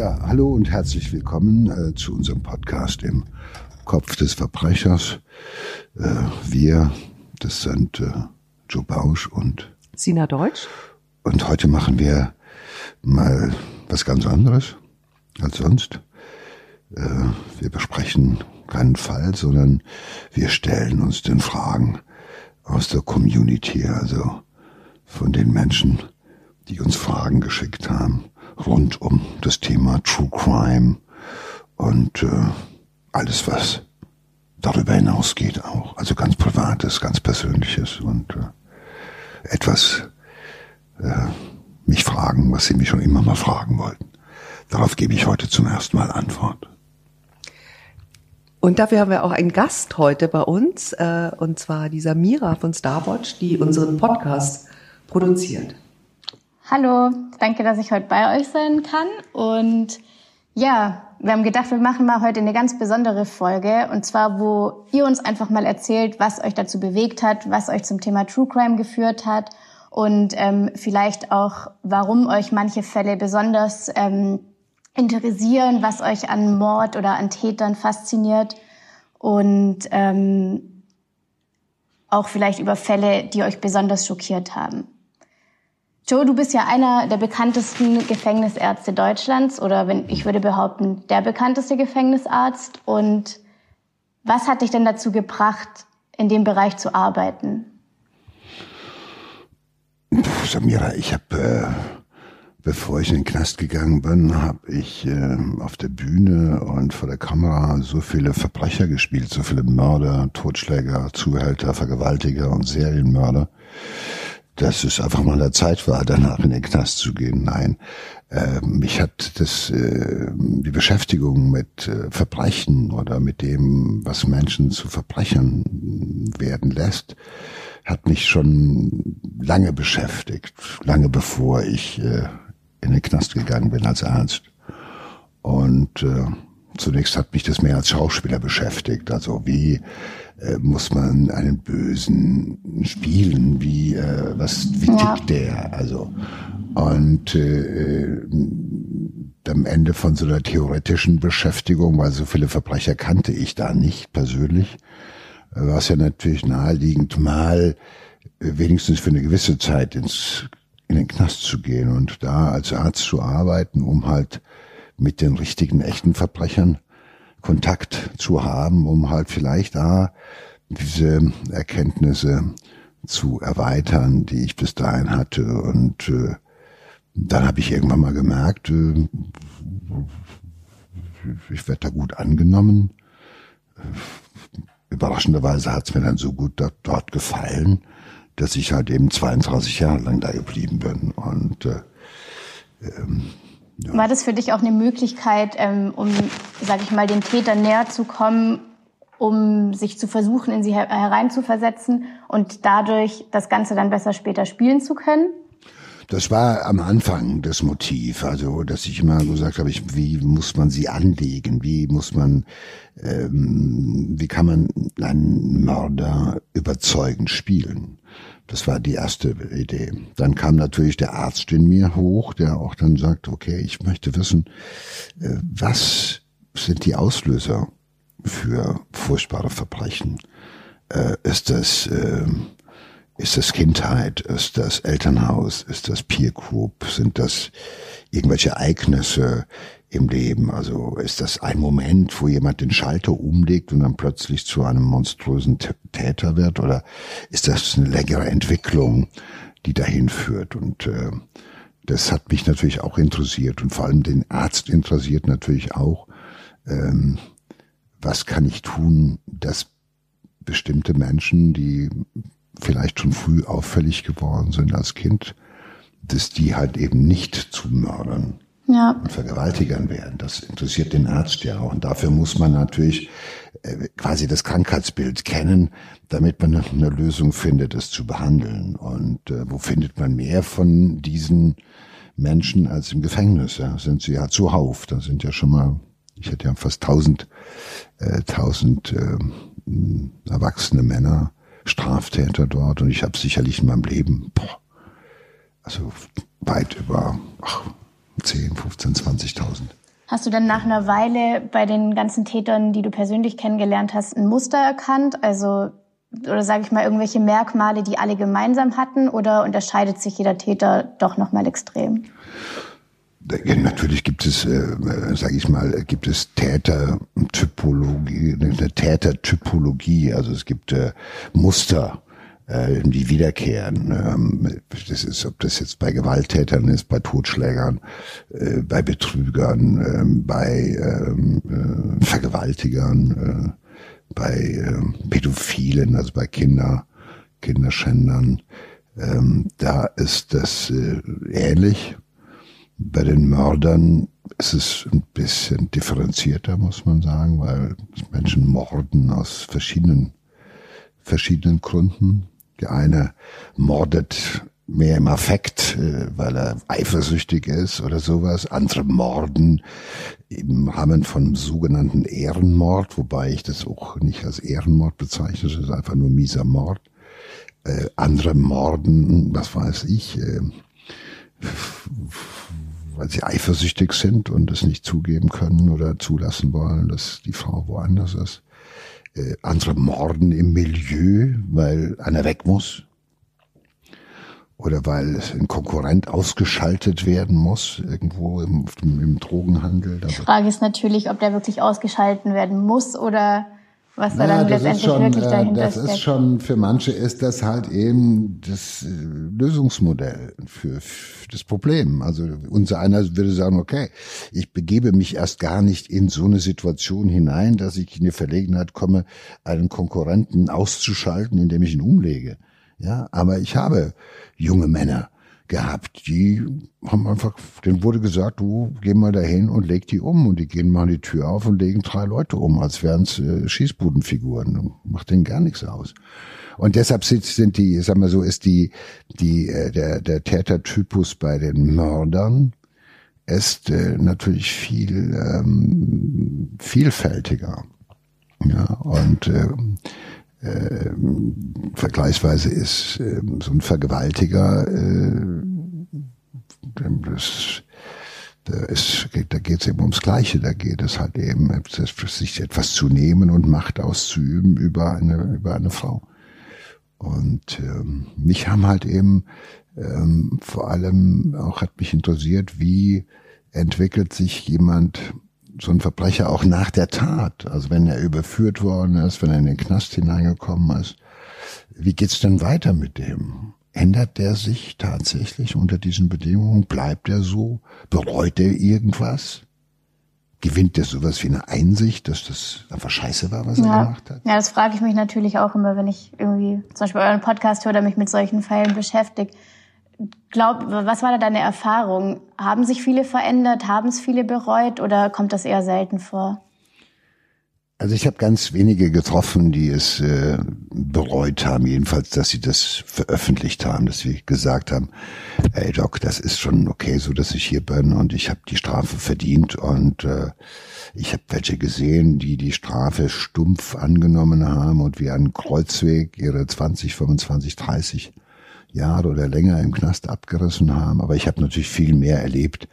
Ja, hallo und herzlich willkommen äh, zu unserem Podcast im Kopf des Verbrechers. Äh, wir, das sind äh, Joe Bausch und Sina Deutsch. Und heute machen wir mal was ganz anderes als sonst. Äh, wir besprechen keinen Fall, sondern wir stellen uns den Fragen aus der Community, also von den Menschen, die uns Fragen geschickt haben rund um das Thema True Crime und äh, alles, was darüber hinausgeht auch. Also ganz Privates, ganz Persönliches und äh, etwas äh, mich fragen, was Sie mich schon immer mal fragen wollten. Darauf gebe ich heute zum ersten Mal Antwort. Und dafür haben wir auch einen Gast heute bei uns, äh, und zwar die Samira von Starwatch, die unseren Podcast produziert. Hallo, danke, dass ich heute bei euch sein kann. Und ja, wir haben gedacht, wir machen mal heute eine ganz besondere Folge. Und zwar, wo ihr uns einfach mal erzählt, was euch dazu bewegt hat, was euch zum Thema True Crime geführt hat und ähm, vielleicht auch, warum euch manche Fälle besonders ähm, interessieren, was euch an Mord oder an Tätern fasziniert und ähm, auch vielleicht über Fälle, die euch besonders schockiert haben. Joe, du bist ja einer der bekanntesten Gefängnisärzte Deutschlands oder wenn ich würde behaupten, der bekannteste Gefängnisarzt. Und was hat dich denn dazu gebracht, in dem Bereich zu arbeiten? Puh, Samira, ich habe, äh, bevor ich in den Knast gegangen bin, habe ich äh, auf der Bühne und vor der Kamera so viele Verbrecher gespielt, so viele Mörder, Totschläger, Zuhälter, Vergewaltiger und Serienmörder dass es einfach mal der Zeit war, danach in den Knast zu gehen. Nein, äh, mich hat das äh, die Beschäftigung mit äh, Verbrechen oder mit dem, was Menschen zu Verbrechern werden lässt, hat mich schon lange beschäftigt, lange bevor ich äh, in den Knast gegangen bin als Arzt. Und äh, zunächst hat mich das mehr als Schauspieler beschäftigt. Also wie äh, muss man einen Bösen spielen? Wie äh, was wie ja. tickt der? Also und äh, am Ende von so einer theoretischen Beschäftigung, weil so viele Verbrecher kannte ich da nicht persönlich, äh, war es ja natürlich naheliegend, mal äh, wenigstens für eine gewisse Zeit ins in den Knast zu gehen und da als Arzt zu arbeiten, um halt mit den richtigen, echten Verbrechern Kontakt zu haben, um halt vielleicht da diese Erkenntnisse zu erweitern, die ich bis dahin hatte. Und äh, dann habe ich irgendwann mal gemerkt, äh, ich werde da gut angenommen. Überraschenderweise hat es mir dann so gut dort, dort, gefallen, dass ich halt eben 32 Jahre lang da geblieben bin. Und äh, ähm, ja. War das für dich auch eine Möglichkeit, ähm, um, sag ich mal, den Tätern näher zu kommen, um sich zu versuchen, in sie hereinzuversetzen und dadurch das Ganze dann besser später spielen zu können? Das war am Anfang das Motiv, also dass ich immer gesagt habe, ich, wie muss man sie anlegen, wie muss man, ähm, wie kann man einen Mörder überzeugend spielen. Das war die erste Idee. Dann kam natürlich der Arzt in mir hoch, der auch dann sagt, okay, ich möchte wissen, äh, was sind die Auslöser für furchtbare Verbrechen? Äh, ist das, ähm, ist das Kindheit? Ist das Elternhaus? Ist das Peer Group? Sind das irgendwelche Ereignisse? Im Leben? Also ist das ein Moment, wo jemand den Schalter umlegt und dann plötzlich zu einem monströsen Täter wird? Oder ist das eine längere Entwicklung, die dahin führt? Und äh, das hat mich natürlich auch interessiert und vor allem den Arzt interessiert natürlich auch, ähm, was kann ich tun, dass bestimmte Menschen, die vielleicht schon früh auffällig geworden sind als Kind, dass die halt eben nicht zu Mördern ja. und Vergewaltigern werden. Das interessiert den Arzt ja auch. Und dafür muss man natürlich äh, quasi das Krankheitsbild kennen, damit man eine Lösung findet, es zu behandeln. Und äh, wo findet man mehr von diesen Menschen als im Gefängnis? Ja? Sind sie ja zuhauf. Da sind ja schon mal, ich hätte ja fast tausend, äh, tausend äh, erwachsene Männer, Straftäter dort. Und ich habe sicherlich in meinem Leben, boah, also weit über ach, 10, 15, 20.000 Hast du dann nach einer Weile bei den ganzen Tätern, die du persönlich kennengelernt hast, ein Muster erkannt? Also oder sage ich mal irgendwelche Merkmale, die alle gemeinsam hatten, oder unterscheidet sich jeder Täter doch noch mal extrem? Ja, natürlich gibt es, äh, sage ich mal, gibt es Tätertypologie, eine Tätertypologie. Also es gibt äh, Muster, äh, die wiederkehren. Ähm, das ist, ob das jetzt bei Gewalttätern ist, bei Totschlägern, äh, bei Betrügern, äh, bei ähm, äh, Vergewaltigern, äh, bei Pädophilen, also bei Kinder, Kinderschändern. Ähm, da ist das äh, ähnlich. Bei den Mördern ist es ein bisschen differenzierter, muss man sagen, weil Menschen morden aus verschiedenen, verschiedenen Gründen. Der eine mordet mehr im Affekt, äh, weil er eifersüchtig ist oder sowas. Andere morden im Rahmen von sogenannten Ehrenmord, wobei ich das auch nicht als Ehrenmord bezeichne, das ist einfach nur mieser Mord. Äh, andere morden, was weiß ich, äh, weil sie eifersüchtig sind und es nicht zugeben können oder zulassen wollen, dass die Frau woanders ist äh, andere morden im Milieu, weil einer weg muss. Oder weil ein Konkurrent ausgeschaltet werden muss, irgendwo im, im Drogenhandel. Die Frage ist natürlich, ob der wirklich ausgeschalten werden muss oder was da dann letztendlich schon, wirklich äh, dahinter Das ist schon, für manche ist das halt eben das äh, Lösungsmodell für, für das Problem. Also unser einer würde sagen, okay, ich begebe mich erst gar nicht in so eine Situation hinein, dass ich in die Verlegenheit komme, einen Konkurrenten auszuschalten, indem ich ihn umlege. Ja, aber ich habe junge Männer, gehabt. Die haben einfach, denen wurde gesagt, du geh mal dahin und leg die um. Und die gehen mal die Tür auf und legen drei Leute um, als wären es äh, Schießbudenfiguren. Macht denen gar nichts aus. Und deshalb sind, die, sag mal so, ist die, die, äh, der, der Tätertypus bei den Mördern ist äh, natürlich viel ähm, vielfältiger. Ja, und äh, äh, vergleichsweise ist äh, so ein Vergewaltiger, äh, das, da, ist, da geht es eben ums Gleiche. Da geht es halt eben, sich etwas zu nehmen und Macht auszuüben über eine, über eine Frau. Und ähm, mich haben halt eben ähm, vor allem auch hat mich interessiert, wie entwickelt sich jemand so ein Verbrecher auch nach der Tat, also wenn er überführt worden ist, wenn er in den Knast hineingekommen ist, wie geht's denn weiter mit dem? Ändert der sich tatsächlich unter diesen Bedingungen? Bleibt er so? Bereut er irgendwas? Gewinnt er sowas wie eine Einsicht, dass das einfach scheiße war, was ja. er gemacht hat? Ja, das frage ich mich natürlich auch immer, wenn ich irgendwie zum Beispiel euren Podcast höre oder mich mit solchen Fällen beschäftige glaub, was war da deine Erfahrung? Haben sich viele verändert? Haben es viele bereut oder kommt das eher selten vor? Also ich habe ganz wenige getroffen, die es äh, bereut haben, jedenfalls, dass sie das veröffentlicht haben, dass sie gesagt haben, ey Doc, das ist schon okay, so dass ich hier bin und ich habe die Strafe verdient und äh, ich habe welche gesehen, die die Strafe stumpf angenommen haben und wie ein Kreuzweg ihre 20, 25, 30 Jahre oder länger im Knast abgerissen haben. Aber ich habe natürlich viel mehr erlebt,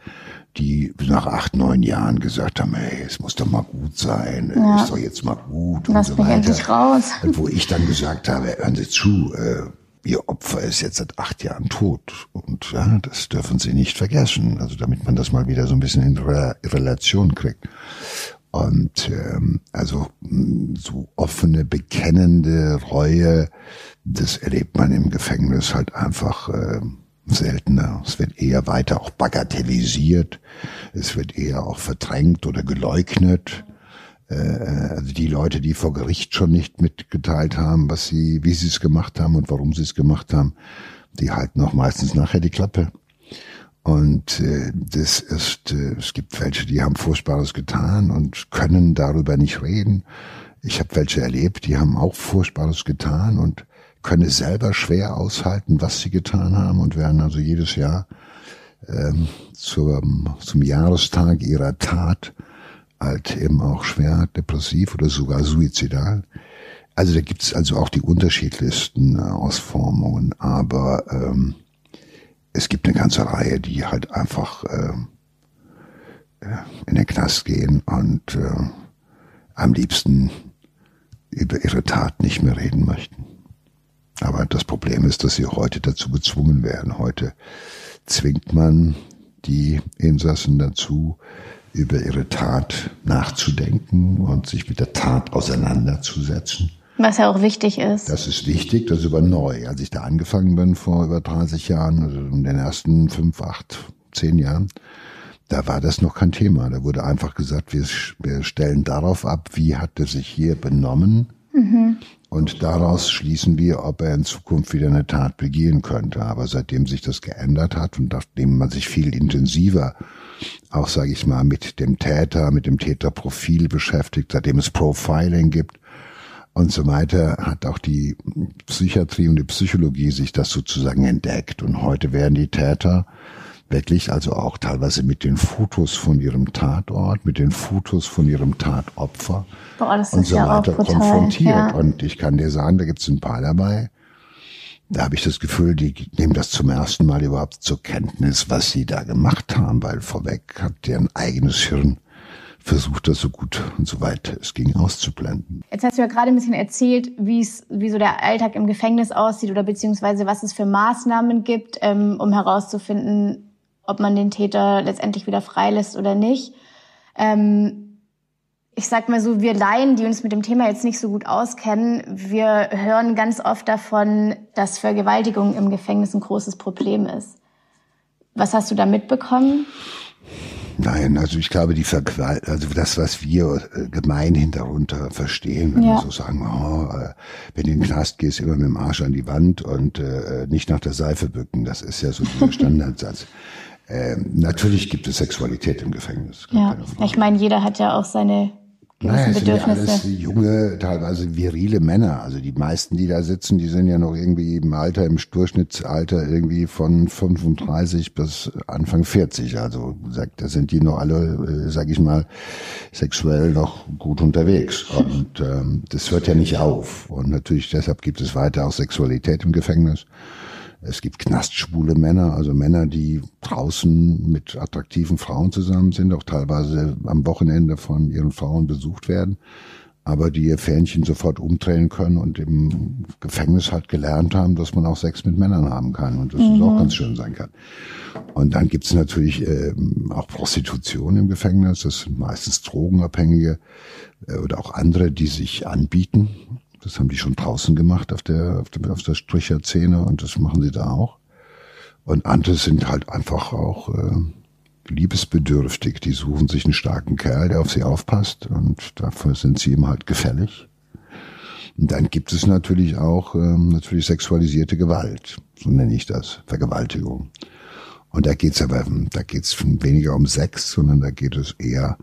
die nach acht, neun Jahren gesagt haben, hey, es muss doch mal gut sein, ja. ist doch jetzt mal gut Lass und so weiter. Mich raus. Und wo ich dann gesagt habe, hören Sie zu, äh, Ihr Opfer ist jetzt seit acht Jahren tot. Und ja, das dürfen Sie nicht vergessen. Also damit man das mal wieder so ein bisschen in Re Relation kriegt. Und ähm, also so offene, bekennende Reue, das erlebt man im Gefängnis halt einfach äh, seltener. Es wird eher weiter auch bagatellisiert, es wird eher auch verdrängt oder geleugnet. Äh, also die Leute, die vor Gericht schon nicht mitgeteilt haben, was sie, wie sie es gemacht haben und warum sie es gemacht haben, die halten auch meistens nachher die Klappe. Und äh, das ist, äh, es gibt welche, die haben Furchtbares getan und können darüber nicht reden. Ich habe welche erlebt, die haben auch Furchtbares getan und können selber schwer aushalten, was sie getan haben und werden also jedes Jahr ähm, zum, zum Jahrestag ihrer Tat halt eben auch schwer depressiv oder sogar suizidal. Also da gibt's also auch die unterschiedlichsten Ausformungen, aber ähm, es gibt eine ganze Reihe, die halt einfach äh, in den Knast gehen und äh, am liebsten über ihre Tat nicht mehr reden möchten. Aber das Problem ist, dass sie heute dazu gezwungen werden. Heute zwingt man die Insassen dazu, über ihre Tat nachzudenken und sich mit der Tat auseinanderzusetzen. Was ja auch wichtig ist. Das ist wichtig, das ist aber neu. Als ich da angefangen bin vor über 30 Jahren, also in den ersten fünf, acht, zehn Jahren, da war das noch kein Thema. Da wurde einfach gesagt, wir, wir stellen darauf ab, wie hat er sich hier benommen. Mhm. Und daraus schließen wir, ob er in Zukunft wieder eine Tat begehen könnte. Aber seitdem sich das geändert hat und nachdem man sich viel intensiver auch, sage ich mal, mit dem Täter, mit dem Täterprofil beschäftigt, seitdem es Profiling gibt und so weiter, hat auch die Psychiatrie und die Psychologie sich das sozusagen entdeckt. Und heute werden die Täter wirklich, also auch teilweise mit den Fotos von ihrem Tatort, mit den Fotos von ihrem Tatopfer Boah, und so ja weiter konfrontiert. Ja. Und ich kann dir sagen, da gibt es ein paar dabei, da habe ich das Gefühl, die nehmen das zum ersten Mal überhaupt zur Kenntnis, was sie da gemacht haben, weil vorweg hat deren eigenes Hirn versucht, das so gut und so weit es ging auszublenden. Jetzt hast du ja gerade ein bisschen erzählt, wie es, wie so der Alltag im Gefängnis aussieht oder beziehungsweise was es für Maßnahmen gibt, ähm, um herauszufinden, ob man den Täter letztendlich wieder freilässt oder nicht. Ähm, ich sag mal so, wir Laien, die uns mit dem Thema jetzt nicht so gut auskennen, wir hören ganz oft davon, dass Vergewaltigung im Gefängnis ein großes Problem ist. Was hast du da mitbekommen? Nein, also ich glaube, die Verqual also das, was wir äh, gemeinhin darunter verstehen, wenn ja. wir so sagen, oh, äh, wenn du in den Knast gehst, immer mit dem Arsch an die Wand und äh, nicht nach der Seife bücken, das ist ja so dieser Standardsatz. Ähm, natürlich gibt es Sexualität im Gefängnis. Ja, ich meine, jeder hat ja auch seine naja, es sind ja alles junge, teilweise virile Männer. Also die meisten, die da sitzen, die sind ja noch irgendwie im Alter, im Durchschnittsalter irgendwie von 35 bis Anfang 40. Also da sind die noch alle, äh, sag ich mal, sexuell noch gut unterwegs. Und ähm, das hört ja nicht auf. Und natürlich deshalb gibt es weiter auch Sexualität im Gefängnis. Es gibt knastschwule Männer, also Männer, die draußen mit attraktiven Frauen zusammen sind, auch teilweise am Wochenende von ihren Frauen besucht werden, aber die ihr Fähnchen sofort umdrehen können und im Gefängnis halt gelernt haben, dass man auch Sex mit Männern haben kann und dass mhm. es auch ganz schön sein kann. Und dann gibt es natürlich äh, auch Prostitution im Gefängnis, das sind meistens Drogenabhängige äh, oder auch andere, die sich anbieten das haben die schon draußen gemacht auf der, auf der, auf der Stricherzähne und das machen sie da auch. Und andere sind halt einfach auch äh, liebesbedürftig. Die suchen sich einen starken Kerl, der auf sie aufpasst und dafür sind sie ihm halt gefällig. Und dann gibt es natürlich auch ähm, natürlich sexualisierte Gewalt, so nenne ich das, Vergewaltigung. Und da geht's aber, da geht's weniger um Sex, sondern da geht es eher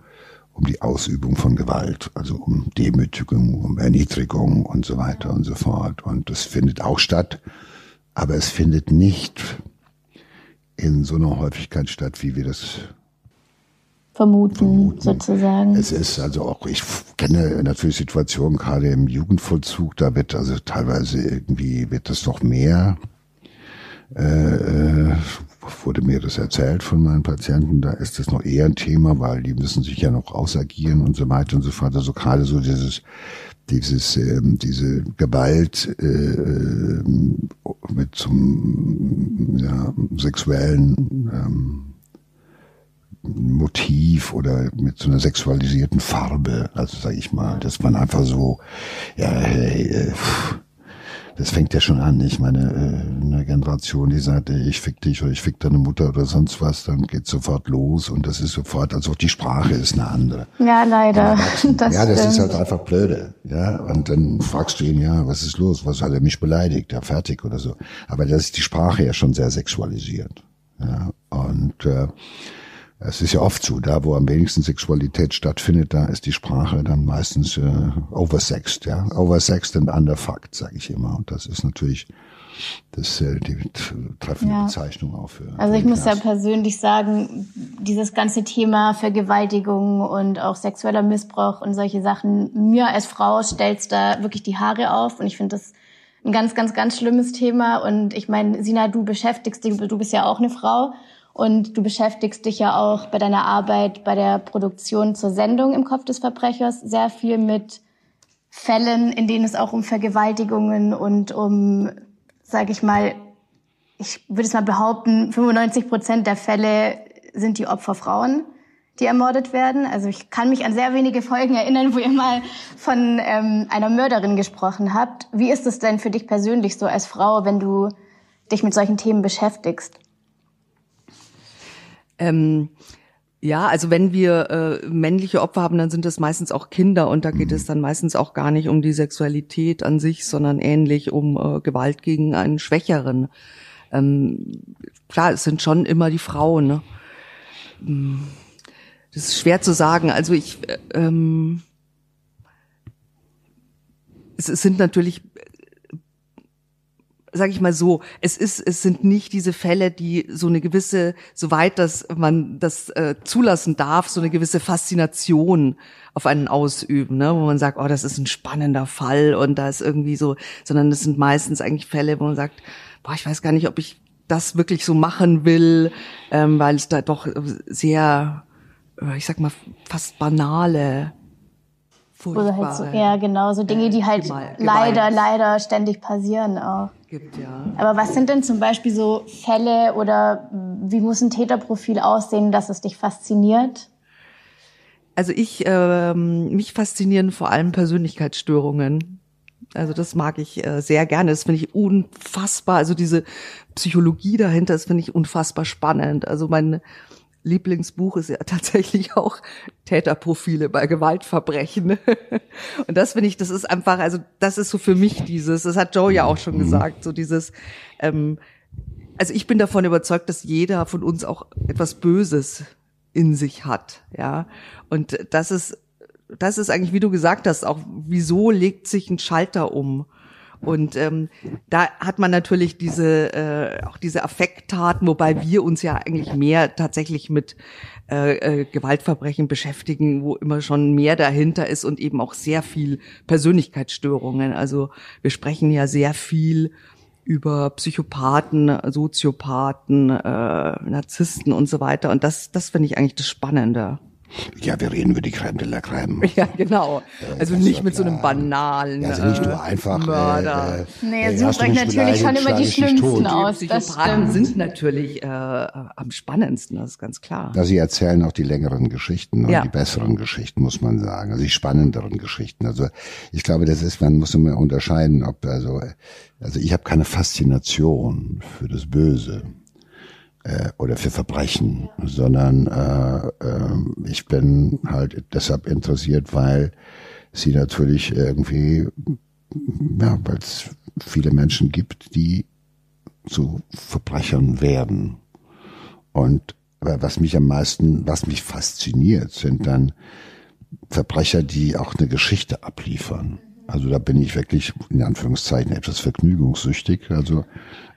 um die Ausübung von Gewalt, also um Demütigung, um Erniedrigung und so weiter und so fort. Und das findet auch statt, aber es findet nicht in so einer Häufigkeit statt, wie wir das vermuten, vermuten, sozusagen. Es ist also auch, ich kenne natürlich Situationen gerade im Jugendvollzug, da wird also teilweise irgendwie, wird das noch mehr äh, äh wurde mir das erzählt von meinen Patienten, da ist das noch eher ein Thema, weil die müssen sich ja noch ausagieren und so weiter und so fort. Also gerade so dieses dieses ähm, diese Gewalt äh, ähm, mit zum ja, sexuellen ähm, Motiv oder mit so einer sexualisierten Farbe, also sage ich mal, dass man einfach so ja hey, äh, das fängt ja schon an. Ich meine, äh, eine Generation, die sagt, ich fick dich oder ich fick deine Mutter oder sonst was, dann geht sofort los und das ist sofort, also auch die Sprache ist eine andere. Ja, leider. Das ja, das stimmt. ist halt einfach blöde. Ja, und dann fragst du ihn, ja, was ist los? Was hat er mich beleidigt? Ja, fertig oder so. Aber das ist die Sprache ja schon sehr sexualisiert. Ja, und äh, es ist ja oft so, da wo am wenigsten Sexualität stattfindet, da ist die Sprache dann meistens äh, oversexed, ja, oversexed and underfucked, sage ich immer. Und das ist natürlich das äh, die treffende ja. Bezeichnung auch für. Also ich muss ja persönlich sagen, dieses ganze Thema Vergewaltigung und auch sexueller Missbrauch und solche Sachen, mir als Frau stellt's da wirklich die Haare auf und ich finde das ein ganz, ganz, ganz schlimmes Thema. Und ich meine, Sina, du beschäftigst dich, du bist ja auch eine Frau. Und du beschäftigst dich ja auch bei deiner Arbeit bei der Produktion zur Sendung im Kopf des Verbrechers sehr viel mit Fällen, in denen es auch um Vergewaltigungen und um, sage ich mal, ich würde es mal behaupten, 95 Prozent der Fälle sind die Opfer Frauen die ermordet werden. Also ich kann mich an sehr wenige Folgen erinnern, wo ihr mal von ähm, einer Mörderin gesprochen habt. Wie ist es denn für dich persönlich so als Frau, wenn du dich mit solchen Themen beschäftigst? Ähm, ja, also wenn wir äh, männliche Opfer haben, dann sind das meistens auch Kinder und da geht es dann meistens auch gar nicht um die Sexualität an sich, sondern ähnlich um äh, Gewalt gegen einen Schwächeren. Ähm, klar, es sind schon immer die Frauen. Ne? Hm das ist schwer zu sagen. Also ich, äh, ähm, es, es sind natürlich, sage ich mal so, es ist, es sind nicht diese Fälle, die so eine gewisse, soweit dass man das äh, zulassen darf, so eine gewisse Faszination auf einen ausüben, ne? wo man sagt, oh, das ist ein spannender Fall und da ist irgendwie so, sondern es sind meistens eigentlich Fälle, wo man sagt, boah, ich weiß gar nicht, ob ich das wirklich so machen will, ähm, weil es da doch sehr äh, ich sag mal, fast banale, Oder halt so, ja, genau, so Dinge, die halt Gewalt. leider, leider ständig passieren auch. Gibt, ja. Aber was sind denn zum Beispiel so Fälle oder wie muss ein Täterprofil aussehen, dass es dich fasziniert? Also ich, ähm, mich faszinieren vor allem Persönlichkeitsstörungen. Also das mag ich äh, sehr gerne. Das finde ich unfassbar. Also diese Psychologie dahinter, das finde ich unfassbar spannend. Also mein Lieblingsbuch ist ja tatsächlich auch Täterprofile bei Gewaltverbrechen. Und das finde ich, das ist einfach, also das ist so für mich dieses, das hat Joe ja auch schon mhm. gesagt, so dieses, ähm, also ich bin davon überzeugt, dass jeder von uns auch etwas Böses in sich hat, ja. Und das ist, das ist eigentlich, wie du gesagt hast, auch wieso legt sich ein Schalter um? Und ähm, da hat man natürlich diese äh, auch diese Affekttaten, wobei wir uns ja eigentlich mehr tatsächlich mit äh, äh, Gewaltverbrechen beschäftigen, wo immer schon mehr dahinter ist und eben auch sehr viel Persönlichkeitsstörungen. Also wir sprechen ja sehr viel über Psychopathen, Soziopathen, äh, Narzissten und so weiter. Und das, das finde ich eigentlich das Spannende. Ja, wir reden über die Crème de la Crème. Ja, genau. Also nicht mit so einem banalen Also nicht nur einfach äh, Mörder. Äh, nee, äh, sucht euch natürlich schon immer die schlimmsten aus. Die Psychopathen sind natürlich äh, am spannendsten, das ist ganz klar. Ja, sie erzählen auch die längeren Geschichten und ja. die besseren Geschichten, muss man sagen. Also die spannenderen Geschichten. Also ich glaube, das ist, man muss immer unterscheiden, ob also, also ich habe keine Faszination für das Böse äh, oder für Verbrechen, sondern äh, äh, ich bin halt deshalb interessiert, weil sie natürlich irgendwie, ja, weil es viele Menschen gibt, die zu Verbrechern werden. Und was mich am meisten, was mich fasziniert, sind dann Verbrecher, die auch eine Geschichte abliefern. Also da bin ich wirklich in Anführungszeichen etwas vergnügungssüchtig. Also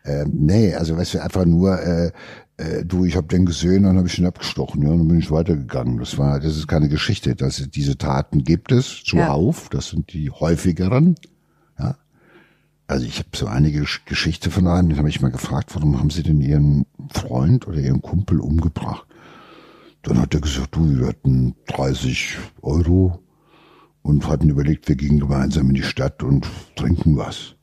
äh, nee, also weißt du, einfach nur, äh, äh, du, ich habe den gesehen, dann habe ich ihn abgestochen, ja, dann bin ich weitergegangen. Das war, das ist keine Geschichte. Das, diese Taten gibt es zuhauf, ja. das sind die häufigeren. Ja. Also ich habe so einige Geschichte von einem, den habe ich mal gefragt, warum haben Sie denn Ihren Freund oder Ihren Kumpel umgebracht? Dann hat er gesagt, du, wir hatten 30 Euro und hatten überlegt, wir gehen gemeinsam in die Stadt und trinken was.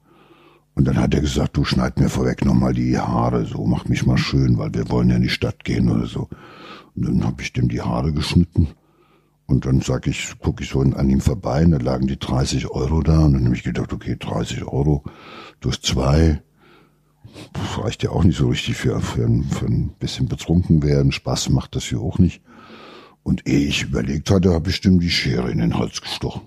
Und dann hat er gesagt, du schneid mir vorweg nochmal die Haare, so mach mich mal schön, weil wir wollen ja in die Stadt gehen oder so. Und dann habe ich dem die Haare geschnitten. Und dann sag ich, guck ich so an ihm vorbei und da lagen die 30 Euro da. Und dann habe ich gedacht, okay, 30 Euro durch zwei, reicht ja auch nicht so richtig für, für, ein, für ein bisschen betrunken werden. Spaß macht das hier auch nicht. Und ehe ich überlegt hatte, habe ich dem die Schere in den Hals gestochen.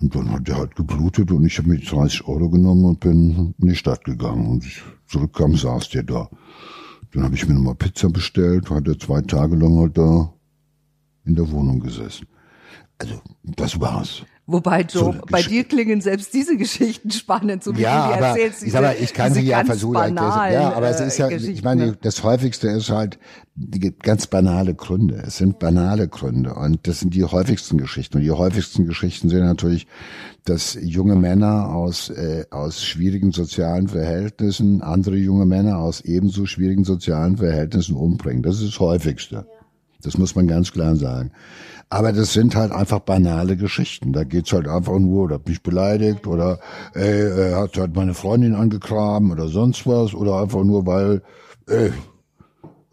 Und dann hat der halt geblutet und ich habe mir 30 Euro genommen und bin in die Stadt gegangen. Und ich zurückkam, saß der da. Dann habe ich mir nochmal Pizza bestellt, hat er zwei Tage lang halt da in der Wohnung gesessen. Also, das war's. Wobei, Joe, bei dir klingen selbst diese Geschichten spannend, so wie ja, du die aber, erzählst. Diese, ich, sag mal, ich kann sie ja versuchen. Banalen, ja, aber es ist ja, äh, ich meine, das häufigste ist halt die ganz banale Gründe. Es sind banale Gründe und das sind die häufigsten Geschichten. Und die häufigsten Geschichten sind natürlich, dass junge Männer aus äh, aus schwierigen sozialen Verhältnissen andere junge Männer aus ebenso schwierigen sozialen Verhältnissen umbringen. Das ist das häufigste. Das muss man ganz klar sagen. Aber das sind halt einfach banale Geschichten. Da geht's halt einfach nur, oder hat mich beleidigt oder äh, er hat halt meine Freundin angegraben oder sonst was oder einfach nur, weil äh,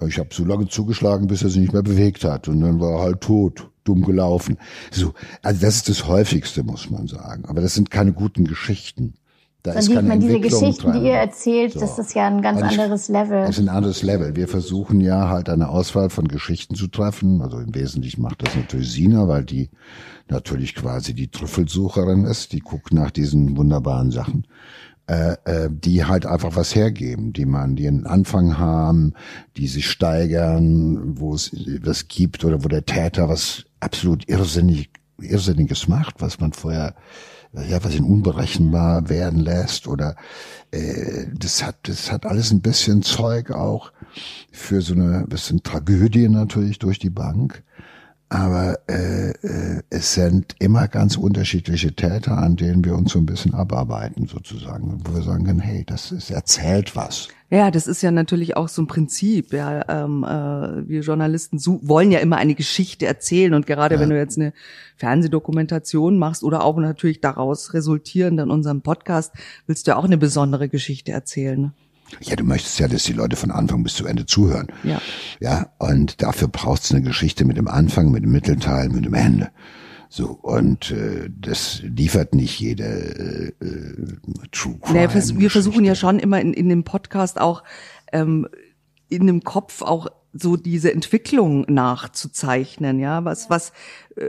ich habe so lange zugeschlagen, bis er sich nicht mehr bewegt hat und dann war er halt tot, dumm gelaufen. So, also das ist das häufigste, muss man sagen. Aber das sind keine guten Geschichten. Da dann sieht man diese Geschichten, dran. die ihr erzählt, so. das ist ja ein ganz anderes Level. Das ist ein anderes Level. Wir versuchen ja halt eine Auswahl von Geschichten zu treffen. Also im Wesentlichen macht das natürlich Sina, weil die natürlich quasi die Trüffelsucherin ist. Die guckt nach diesen wunderbaren Sachen. Äh, äh, die halt einfach was hergeben, die man, die einen Anfang haben, die sich steigern, wo es was gibt oder wo der Täter was absolut irrsinnig, irrsinniges macht, was man vorher ja, was ihn unberechenbar werden lässt oder äh, das hat das hat alles ein bisschen Zeug auch für so eine bisschen Tragödie natürlich durch die Bank. Aber äh, äh, es sind immer ganz unterschiedliche Täter, an denen wir uns so ein bisschen abarbeiten, sozusagen, wo wir sagen können, hey, das ist, erzählt was. Ja, das ist ja natürlich auch so ein Prinzip. Ja, ähm, äh, wir Journalisten wollen ja immer eine Geschichte erzählen und gerade ja. wenn du jetzt eine Fernsehdokumentation machst oder auch natürlich daraus resultierend in unserem Podcast, willst du ja auch eine besondere Geschichte erzählen. Ja, du möchtest ja, dass die Leute von Anfang bis zu Ende zuhören. Ja. Ja, und dafür braucht es eine Geschichte mit dem Anfang, mit dem Mittelteil, mit dem Ende. So, und äh, das liefert nicht jede äh, äh True Crime. Naja, wir versuchen ja schon immer in, in dem Podcast auch ähm, in dem Kopf auch so diese Entwicklung nachzuzeichnen, ja, was, was,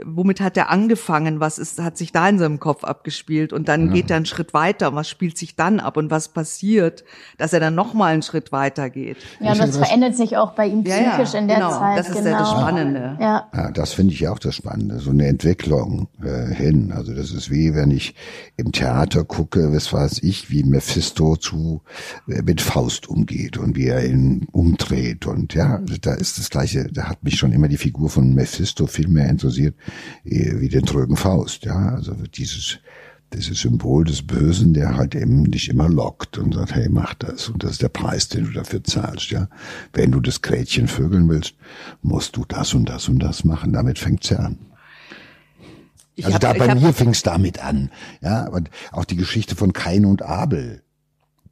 womit hat er angefangen, was ist, hat sich da in seinem Kopf abgespielt und dann ja. geht er einen Schritt weiter und was spielt sich dann ab und was passiert, dass er dann nochmal einen Schritt weiter geht. Ja, und das verändert sich auch bei ihm psychisch ja, in der genau, Zeit. Das ist genau. ja das Spannende. Ja, ja das finde ich auch das Spannende, so eine Entwicklung äh, hin. Also das ist wie, wenn ich im Theater gucke, was weiß ich, wie Mephisto zu äh, mit Faust umgeht und wie er ihn umdreht und ja, da ist das gleiche, da hat mich schon immer die Figur von Mephisto viel mehr interessiert, äh, wie den trögen Faust, ja, also dieses, dieses Symbol des Bösen, der halt eben dich immer lockt und sagt, hey, mach das. Und das ist der Preis, den du dafür zahlst, ja. Wenn du das Gretchen vögeln willst, musst du das und das und das machen. Damit fängt's ja an. Ich also hab, da bei mir fing's damit an, ja. Und auch die Geschichte von Kain und Abel.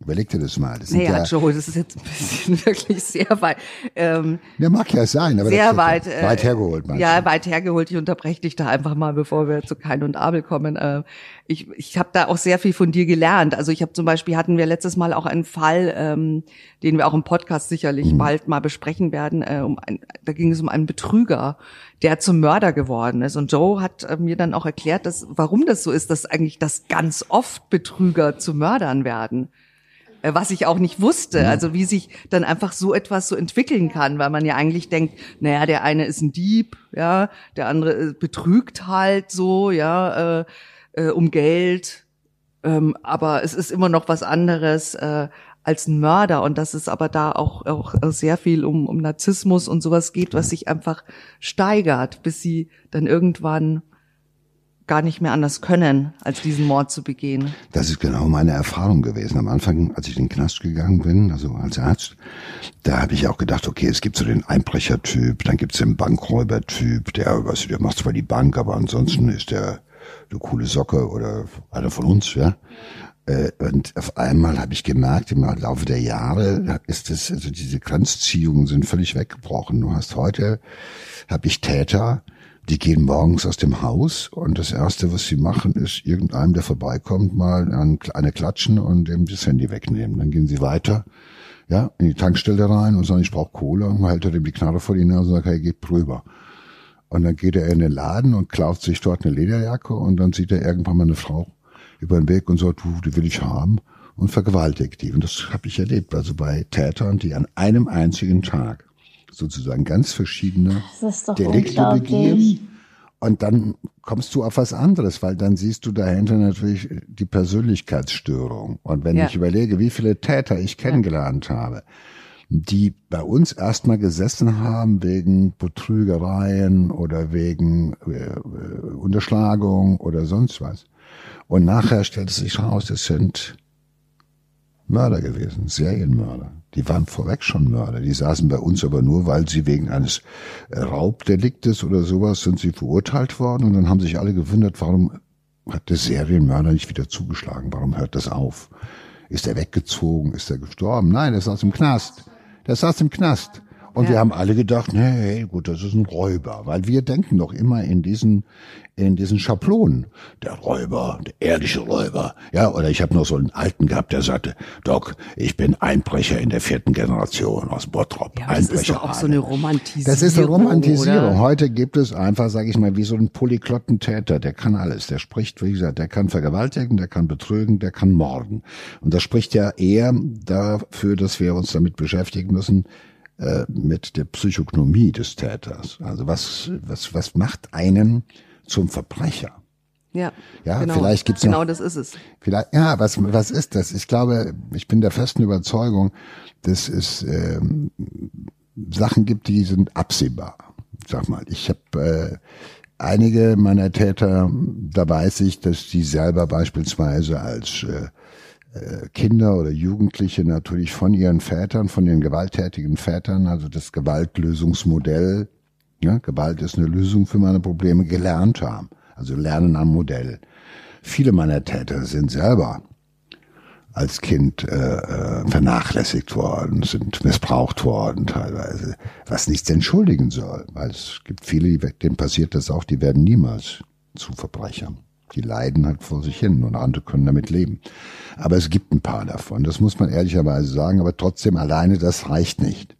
Überleg dir das mal. Das naja, ja, Joe, das ist jetzt ein bisschen wirklich sehr weit. Ähm, ja, mag ja sein, aber sehr weit, äh, weit hergeholt. Ja, du? weit hergeholt. Ich unterbreche dich da einfach mal, bevor wir zu Kain und Abel kommen. Äh, ich ich habe da auch sehr viel von dir gelernt. Also ich habe zum Beispiel hatten wir letztes Mal auch einen Fall, ähm, den wir auch im Podcast sicherlich mhm. bald mal besprechen werden. Äh, um ein, da ging es um einen Betrüger, der zum Mörder geworden ist. Und Joe hat äh, mir dann auch erklärt, dass warum das so ist, dass eigentlich das ganz oft Betrüger zu Mördern werden. Äh, was ich auch nicht wusste, also wie sich dann einfach so etwas so entwickeln kann, weil man ja eigentlich denkt, naja, der eine ist ein Dieb, ja, der andere äh, betrügt halt so, ja, äh, äh, um Geld, ähm, aber es ist immer noch was anderes äh, als ein Mörder. Und dass es aber da auch, auch sehr viel um, um Narzissmus und sowas geht, was sich einfach steigert, bis sie dann irgendwann gar nicht mehr anders können, als diesen Mord zu begehen. Das ist genau meine Erfahrung gewesen. Am Anfang, als ich in den Knast gegangen bin, also als Arzt, da habe ich auch gedacht, okay, es gibt so den Einbrechertyp, dann gibt es den Bankräubertyp, der, weißt du, der macht zwar die Bank, aber ansonsten ist der eine coole Socke oder einer von uns, ja. Äh, und auf einmal habe ich gemerkt, im Laufe der Jahre ist es, also diese Grenzziehungen sind völlig weggebrochen. Du hast heute, habe ich Täter, die gehen morgens aus dem Haus und das Erste, was sie machen, ist irgendeinem, der vorbeikommt, mal eine klatschen und ihm das Handy wegnehmen. Dann gehen sie weiter, ja, in die Tankstelle rein und sagen, ich brauche Cola und hält er dem die Knarre vor die Nase und sagt, hey, geht drüber. Und dann geht er in den Laden und klaut sich dort eine Lederjacke und dann sieht er irgendwann mal eine Frau über den Weg und sagt, du, die will ich haben und vergewaltigt die. Und das habe ich erlebt, also bei Tätern, die an einem einzigen Tag sozusagen ganz verschiedene Delikte begehen Und dann kommst du auf was anderes, weil dann siehst du dahinter natürlich die Persönlichkeitsstörung. Und wenn Ja. ich überlege, wie viele Täter ich kennengelernt habe, die bei uns erstmal gesessen haben wegen Betrügereien oder wegen äh, äh, Unterschlagung oder sonst was. Und nachher stellt es sich raus, es sind Mörder gewesen, Serienmörder. Die waren vorweg schon Mörder. Die saßen bei uns aber nur, weil sie wegen eines äh, Raubdeliktes oder sowas sind sie verurteilt worden und dann haben sich alle gewundert, warum hat der Serienmörder nicht wieder zugeschlagen? Warum hört das auf? Ist er weggezogen? Ist er gestorben? Nein, er saß im Knast. Der saß im Knast. Und wir haben alle gedacht, nee, gut, das ist ein Räuber, weil wir denken doch immer in diesen in diesen Schablonen. Der Räuber, der ehrliche Räuber. Ja, oder ich habe noch so einen alten gehabt, der sagte, Doc, ich bin Einbrecher in der vierten Generation aus Bottrop. Ja, aber das ist Einbrecher doch auch so eine Romantisierung. das ist eine Romantisierung. Oder? Heute gibt es einfach, sage ich mal, wie so einen Polyklottentäter. Der kann alles. Der spricht, wie gesagt, der kann vergewaltigen, der kann betrügen, der kann morden. Und das spricht ja eher dafür, dass wir uns damit beschäftigen müssen, äh, mit der Psychognomie des Täters. Also was, was, was macht einen zum Verbrecher? Ja, Ja, genau. vielleicht gibt's Genau, noch- das ist es. Vielleicht, ja, was, was ist das? Ich glaube, ich bin der festen Überzeugung, dass es ähm, Sachen gibt, die sind absehbar. Sag mal, ich habe äh, einige meiner Täter, da weiß ich, dass die selber beispielsweise als äh, äh, Kinder oder Jugendliche natürlich von ihren Vätern, von den gewalttätigen Vätern, also das Gewaltlösungsmodell, ja, Gewalt ist eine Lösung für meine Probleme, gelernt haben. Also lernen am Modell. Viele meiner Täter sind selber als Kind äh, äh, vernachlässigt worden, sind missbraucht worden teilweise, was nichts entschuldigen soll, weil es gibt viele, denen passiert das auch, die werden niemals zu Verbrechern. Die leiden halt vor sich hin und andere können damit leben. Aber es gibt ein paar davon, das muss man ehrlicherweise sagen, aber trotzdem alleine das reicht nicht.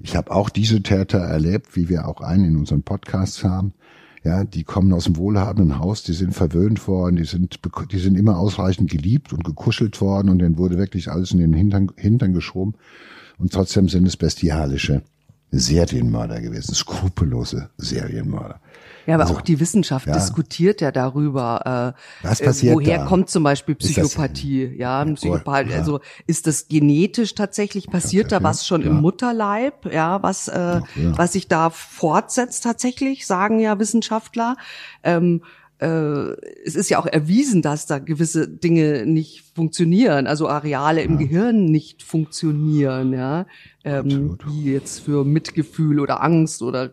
Ich habe auch diese Täter erlebt, wie wir auch einen in unseren Podcasts haben. Ja, die kommen aus einem wohlhabenden Haus, die sind verwöhnt worden, die sind, die sind immer ausreichend geliebt und gekuschelt worden und denen wurde wirklich alles in den Hintern, Hintern geschoben. Und trotzdem sind es bestialische Serienmörder gewesen, skrupellose Serienmörder. Ja, aber Also, auch die Wissenschaft ja. diskutiert ja darüber, äh, Was äh, passiert woher da? kommt zum Beispiel Psychopathie. ja, ein Psychopath, ja. also ist das genetisch tatsächlich passiert da was schon im. Mutterleib, ja, was äh, was sich da fortsetzt tatsächlich, sagen ja Wissenschaftler. Ähm, äh, es ist ja auch erwiesen, dass da gewisse Dinge nicht funktionieren, also Areale im Gehirn nicht funktionieren, ja, ähm, wie jetzt für Mitgefühl oder Angst oder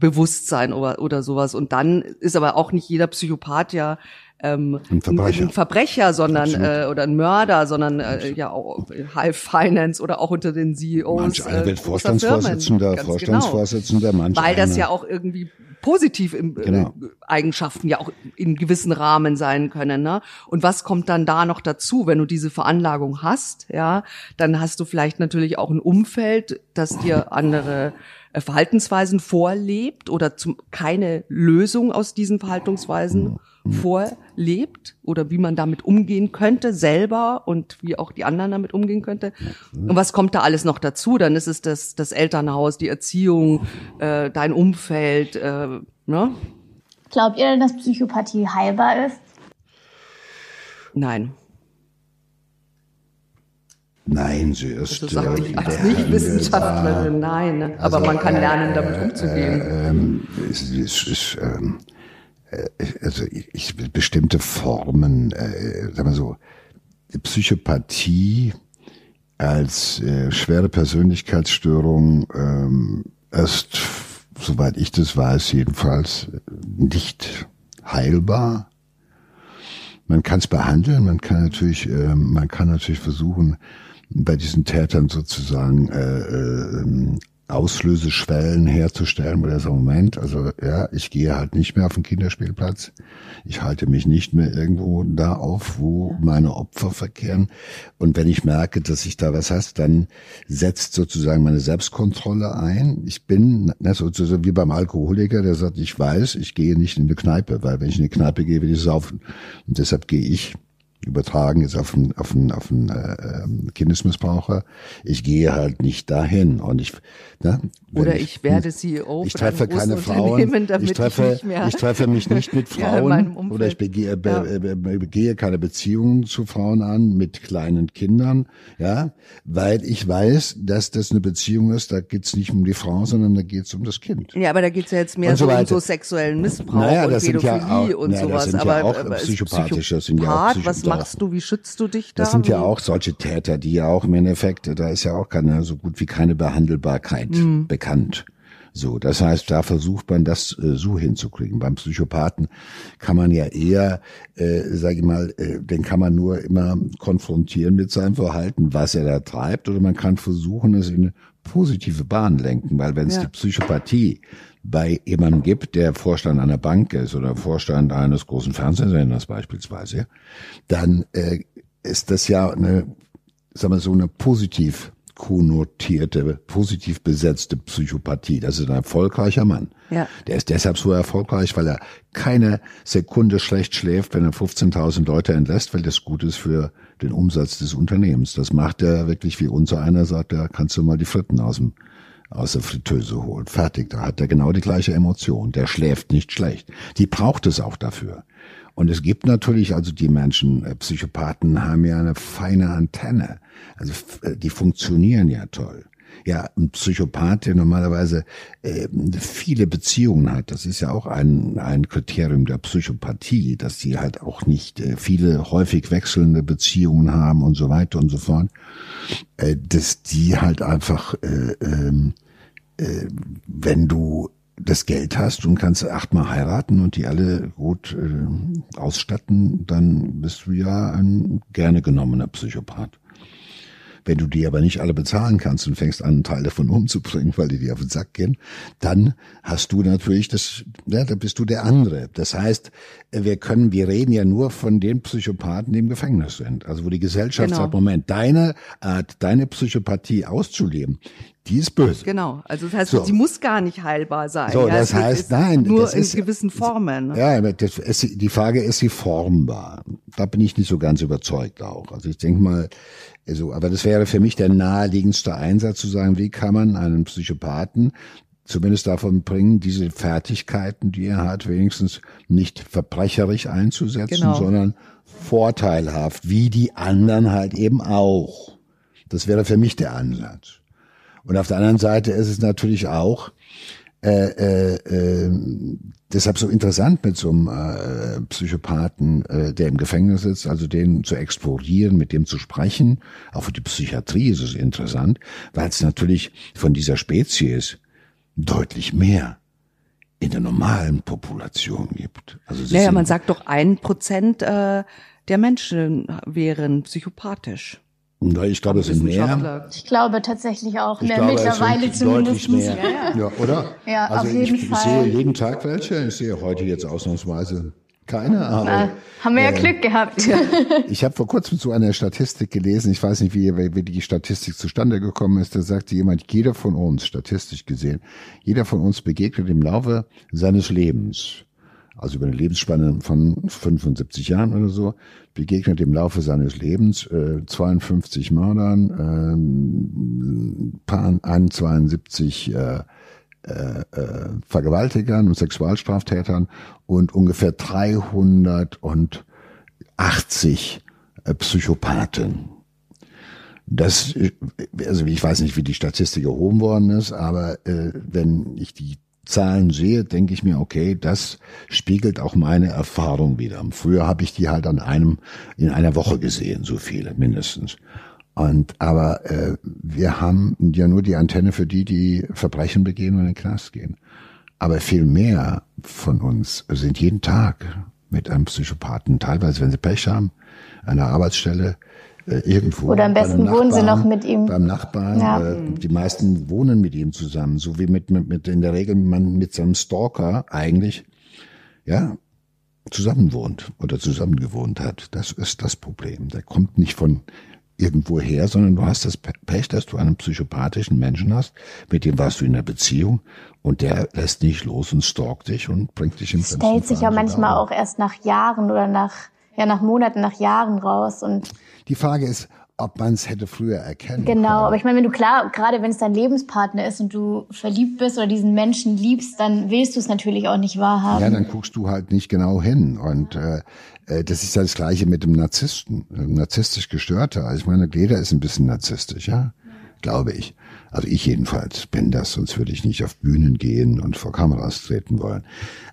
Risikobewusstsein oder, oder sowas. Und dann ist aber auch nicht jeder Psychopath ja ähm, Ein Verbrecher. ein Verbrecher, sondern Absolut. äh, oder ein Mörder, sondern äh, ja auch High Finance oder auch unter den CEOs. Manch einer äh, wird großer Vorstandsvorsitzender, Firmen. Vorstandsvorsitzender, manch Genau. Weil das ja auch irgendwie positiv im, Genau. äh, Eigenschaften ja auch in gewissen Rahmen sein können. Ne? Und was kommt dann da noch dazu, wenn du diese Veranlagung hast? Ja, dann hast du vielleicht natürlich auch ein Umfeld, das dir andere äh, Verhaltensweisen vorlebt oder zum, keine Lösung aus diesen Verhaltensweisen vorlebt oder wie man damit umgehen könnte selber und wie auch die anderen damit umgehen könnte. Und was kommt da alles noch dazu? Dann ist es das, das Elternhaus, die Erziehung, äh, dein Umfeld, äh, ne? Glaubt ihr denn, dass Psychopathie heilbar ist? Nein. Nein, sie ist. Das sagt äh, ich als der- Nicht-Wissenschaftlerin, nein. Ne? Aber Also, man kann äh, lernen, damit umzugehen. ähm, es, es, ähm, äh, also ich, bestimmte Formen, äh, sagen wir so, Psychopathie als äh, schwere Persönlichkeitsstörung ähm, ist, soweit ich das weiß, jedenfalls nicht heilbar. Man kann es behandeln, man kann natürlich, äh, man kann natürlich versuchen, bei diesen Tätern sozusagen äh, äh, Auslöseschwellen herzustellen, wo der so Moment, also ja, ich gehe halt nicht mehr auf den Kinderspielplatz, ich halte mich nicht mehr irgendwo da auf, wo meine Opfer verkehren. Und wenn ich merke, dass ich da was hast, dann setzt sozusagen meine Selbstkontrolle ein. Ich bin ne, sozusagen wie beim Alkoholiker, der sagt, ich weiß, ich gehe nicht in eine Kneipe, weil wenn ich in eine Kneipe gehe, will ich saufen. Und deshalb gehe ich übertragen ist auf einen, auf einen, auf einen äh, ähm, Kindesmissbraucher. Ich gehe halt nicht dahin. Und ich ne, oder ich, ich, werde CEO ich treffe keine Frauen. Ich treffe ich, ich, treffe mich nicht mit Frauen ja, oder ich begehe, be, be, be, begehe keine Beziehungen zu Frauen an mit kleinen Kindern ja weil ich weiß dass das eine Beziehung ist. Da geht's nicht um die Frau sondern da geht's um das Kind. Ja aber da geht's ja jetzt mehr so, so um so sexuellen Missbrauch naja, und Pädophilie ja auch, und naja, sowas das sind aber ja auch psychopathische das sind ja auch was machst du wie schützt du dich da das sind ja auch solche Täter die ja auch im Endeffekt da ist ja auch keine so gut wie keine Behandelbarkeit mhm. bekannt so, das heißt, da versucht man das äh, so hinzukriegen. Beim Psychopathen kann man ja eher, äh, sage ich mal, äh, den kann man nur immer konfrontieren mit seinem Verhalten, was er da treibt, oder man kann versuchen, es in eine positive Bahn lenken, weil wenn es ja. die Psychopathie bei jemandem gibt, der Vorstand einer Bank ist oder Vorstand eines großen Fernsehsenders beispielsweise, dann äh, ist das ja eine, sagen wir so, eine positiv konnotierte, positiv besetzte Psychopathie. Das ist ein erfolgreicher Mann. Ja. Der ist deshalb so erfolgreich, weil er keine Sekunde schlecht schläft, wenn er 15.000 Leute entlässt, weil das gut ist für den Umsatz des Unternehmens. Das macht er wirklich wie unser einer sagt, da kannst du mal die Fritten aus dem aus der Fritteuse holen. Fertig, da hat er genau die gleiche Emotion. Der schläft nicht schlecht. Die braucht es auch dafür. Und es gibt natürlich, also die Menschen, äh, Psychopathen haben ja eine feine Antenne. Also äh, die funktionieren ja toll. Ja, ein Psychopath, der normalerweise äh, viele Beziehungen hat, das ist ja auch ein, ein Kriterium der Psychopathie, dass die halt auch nicht äh, viele häufig wechselnde Beziehungen haben und so weiter und so fort, äh, dass die halt einfach, äh, ähm, äh, wenn du das Geld hast und kannst achtmal heiraten und die alle gut äh, ausstatten, dann bist du ja ein gerne genommener Psychopath. Wenn du die aber nicht alle bezahlen kannst und fängst an, einen Teil davon umzubringen, weil die dir auf den Sack gehen, dann hast du natürlich das, ja, da bist du der andere. Das heißt, wir können, wir reden ja nur von den Psychopathen, die im Gefängnis sind. Also wo die Gesellschaft genau. sagt, Moment, deine Art, deine Psychopathie auszuleben, die ist böse. Genau. Also das heißt, so. sie muss gar nicht heilbar sein. So, ja, das heißt, nein, nur in ist, gewissen Formen. Ja, das ist, die Frage ist sie formbar. Da bin ich nicht so ganz überzeugt auch. Also ich denke mal, also, aber das wäre für mich der naheliegendste Einsatz zu sagen, wie kann man einen Psychopathen zumindest davon bringen, diese Fertigkeiten, die er hat, wenigstens nicht verbrecherisch einzusetzen, genau. sondern vorteilhaft, wie die anderen halt eben auch. Das wäre für mich der Ansatz. Und auf der anderen Seite ist es natürlich auch äh, äh, äh, deshalb so interessant mit so einem äh, Psychopathen, äh, der im Gefängnis sitzt, also den zu explorieren, mit dem zu sprechen. Auch für die Psychiatrie ist es interessant, weil es natürlich von dieser Spezies deutlich mehr in der normalen Population gibt. Also naja, man sagt doch ein Prozent äh, der Menschen wären psychopathisch. Ich glaube, es sind mehr. Ich glaube tatsächlich auch mehr glaube, mittlerweile zumindest. Mehr. Ja, ja. oder? Ja, also auf jeden ich, Fall. Ich sehe jeden Tag welche. Ich sehe heute jetzt ausnahmsweise keine, aber Na, haben wir ja äh, Glück gehabt. ich habe vor kurzem so eine Statistik gelesen. Ich weiß nicht, wie, wie die Statistik zustande gekommen ist. Da sagte jemand, jeder von uns, statistisch gesehen, jeder von uns begegnet im Laufe seines Lebens also über eine Lebensspanne von 75 Jahren oder so, begegnet im Laufe seines Lebens äh, 52 Mördern, äh, 71 äh, äh, äh, Vergewaltigern und Sexualstraftätern und ungefähr 380 äh, Psychopathen. Das, also ich weiß nicht, wie die Statistik erhoben worden ist, aber äh, wenn ich die Zahlen sehe, denke ich mir, okay, das spiegelt auch meine Erfahrung wieder. Früher habe ich die halt an einem in einer Woche gesehen, so viele mindestens. Und aber äh, wir haben ja nur die Antenne für die, die Verbrechen begehen und in den Knast gehen. Aber viel mehr von uns sind jeden Tag mit einem Psychopathen, teilweise, wenn sie Pech haben, an der Arbeitsstelle, irgendwo. Oder am besten wohnen sie noch mit ihm. Beim Nachbarn. Ja. Äh, die meisten wohnen mit ihm zusammen, so wie mit, mit, mit in der Regel man mit seinem Stalker eigentlich, ja, zusammen wohnt oder zusammen gewohnt hat. Das ist das Problem. Der kommt nicht von irgendwo her, sondern du hast das Pech, dass du einen psychopathischen Menschen hast, mit dem warst du in einer Beziehung und der lässt nicht los und stalkt dich und bringt dich im Stellt sich ja manchmal auch erst nach Jahren oder nach ja nach Monaten, nach Jahren raus und die Frage ist, ob man es hätte früher erkennen Genau, können. aber ich meine, wenn du klar, gerade wenn es dein Lebenspartner ist und du verliebt bist oder diesen Menschen liebst, dann willst du es natürlich auch nicht wahrhaben. Ja, dann guckst du halt nicht genau hin. Und äh, äh das ist ja das Gleiche mit dem Narzissten, narzisstisch gestörter. Also ich meine, Gleder ist ein bisschen narzisstisch, ja, glaube ich. Also ich jedenfalls bin das, sonst würde ich nicht auf Bühnen gehen und vor Kameras treten wollen.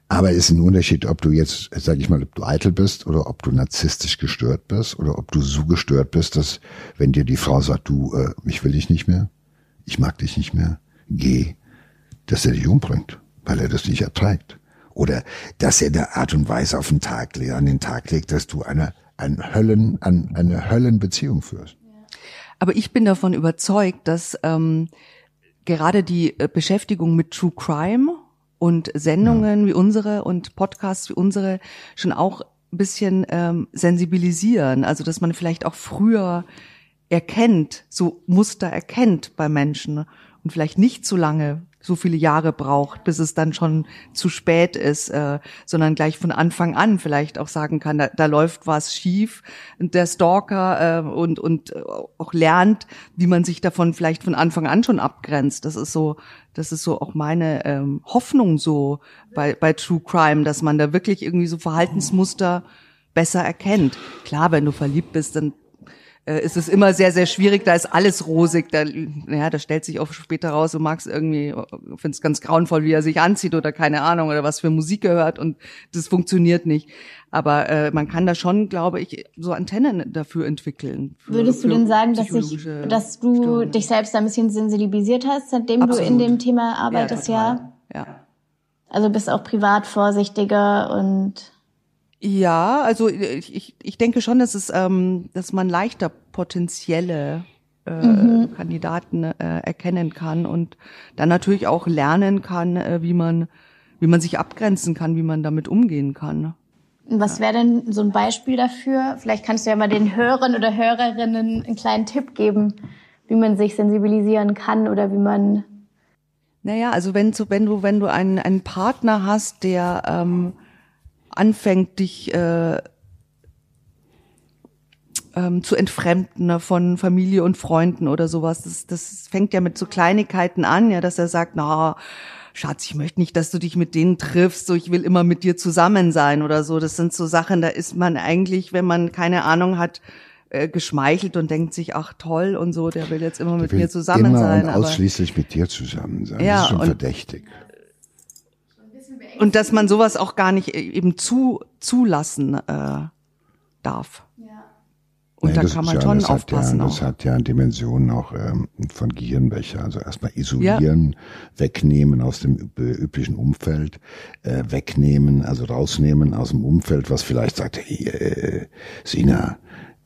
Aber es ist ein Unterschied, ob du jetzt, sag ich mal, ob du eitel bist oder ob du narzisstisch gestört bist oder ob du so gestört bist, dass wenn dir die Frau sagt, du, äh, ich will dich nicht mehr, ich mag dich nicht mehr, geh, dass er dich umbringt, weil er das nicht erträgt. Oder dass er eine Art und Weise auf den Tag, an den Tag legt, dass du eine, ein Höllen, ein, eine Höllenbeziehung führst. Aber ich bin davon überzeugt, dass ähm, gerade die äh, Beschäftigung mit True Crime und Sendungen ja. wie unsere und Podcasts wie unsere schon auch ein bisschen ähm, sensibilisieren. Also dass man vielleicht auch früher erkennt, so Muster erkennt bei Menschen und vielleicht nicht so lange so viele Jahre braucht, bis es dann schon zu spät ist, äh, sondern gleich von Anfang an vielleicht auch sagen kann, da, da läuft was schief. Der Stalker äh, und und äh, auch lernt, wie man sich davon vielleicht von Anfang an schon abgrenzt. Das ist so, das ist so auch meine ähm, Hoffnung so bei bei True Crime, dass man da wirklich irgendwie so Verhaltensmuster besser erkennt. Klar, wenn du verliebt bist, dann äh, ist es immer sehr, sehr schwierig. Da ist alles rosig. Da, ja, da stellt sich auch später raus, du magst irgendwie, findest ganz grauenvoll, wie er sich anzieht oder keine Ahnung oder was für Musik gehört und das funktioniert nicht. Aber äh, man kann da schon, glaube ich, so Antennen dafür entwickeln. Für, Würdest du denn sagen, dass, ich, dass du Störungen. dich selbst ein bisschen sensibilisiert hast, seitdem Absolut. du in dem Thema arbeitest, ja? Ja. ja. Also bist auch privat vorsichtiger und ja, also ich, ich denke schon, dass es, ähm, dass man leichter potenzielle äh, mhm. Kandidaten äh, erkennen kann und dann natürlich auch lernen kann, äh, wie man, wie man sich abgrenzen kann, wie man damit umgehen kann. Was wäre denn so ein Beispiel dafür? Vielleicht kannst du ja mal den Hörern oder Hörerinnen einen kleinen Tipp geben, wie man sich sensibilisieren kann oder wie man. Naja, also wenn, du, wenn du, wenn du einen, einen Partner hast, der ähm, anfängt, dich äh, ähm, zu entfremden ne, von Familie und Freunden oder sowas. Das, das fängt ja mit so Kleinigkeiten an, ja, dass er sagt, na, Schatz, ich möchte nicht, dass du dich mit denen triffst, so ich will immer mit dir zusammen sein oder so. Das sind so Sachen, da ist man eigentlich, wenn man keine Ahnung hat, äh, geschmeichelt und denkt sich, ach toll und so, der will jetzt immer mit mir zusammen immer sein. Und ausschließlich mit dir zusammen sein. Ja, das ist schon verdächtig und dass man sowas auch gar nicht eben zu zulassen äh, darf. Ja. Und Nein, da kann man ja, schon aufpassen. Ja, das auch. hat ja Dimensionen auch ähm, von Gehirnwäsche. Also erstmal isolieren, ja. wegnehmen aus dem üblichen Umfeld, äh, wegnehmen, also rausnehmen aus dem Umfeld, was vielleicht sagt, hey, äh, Sina,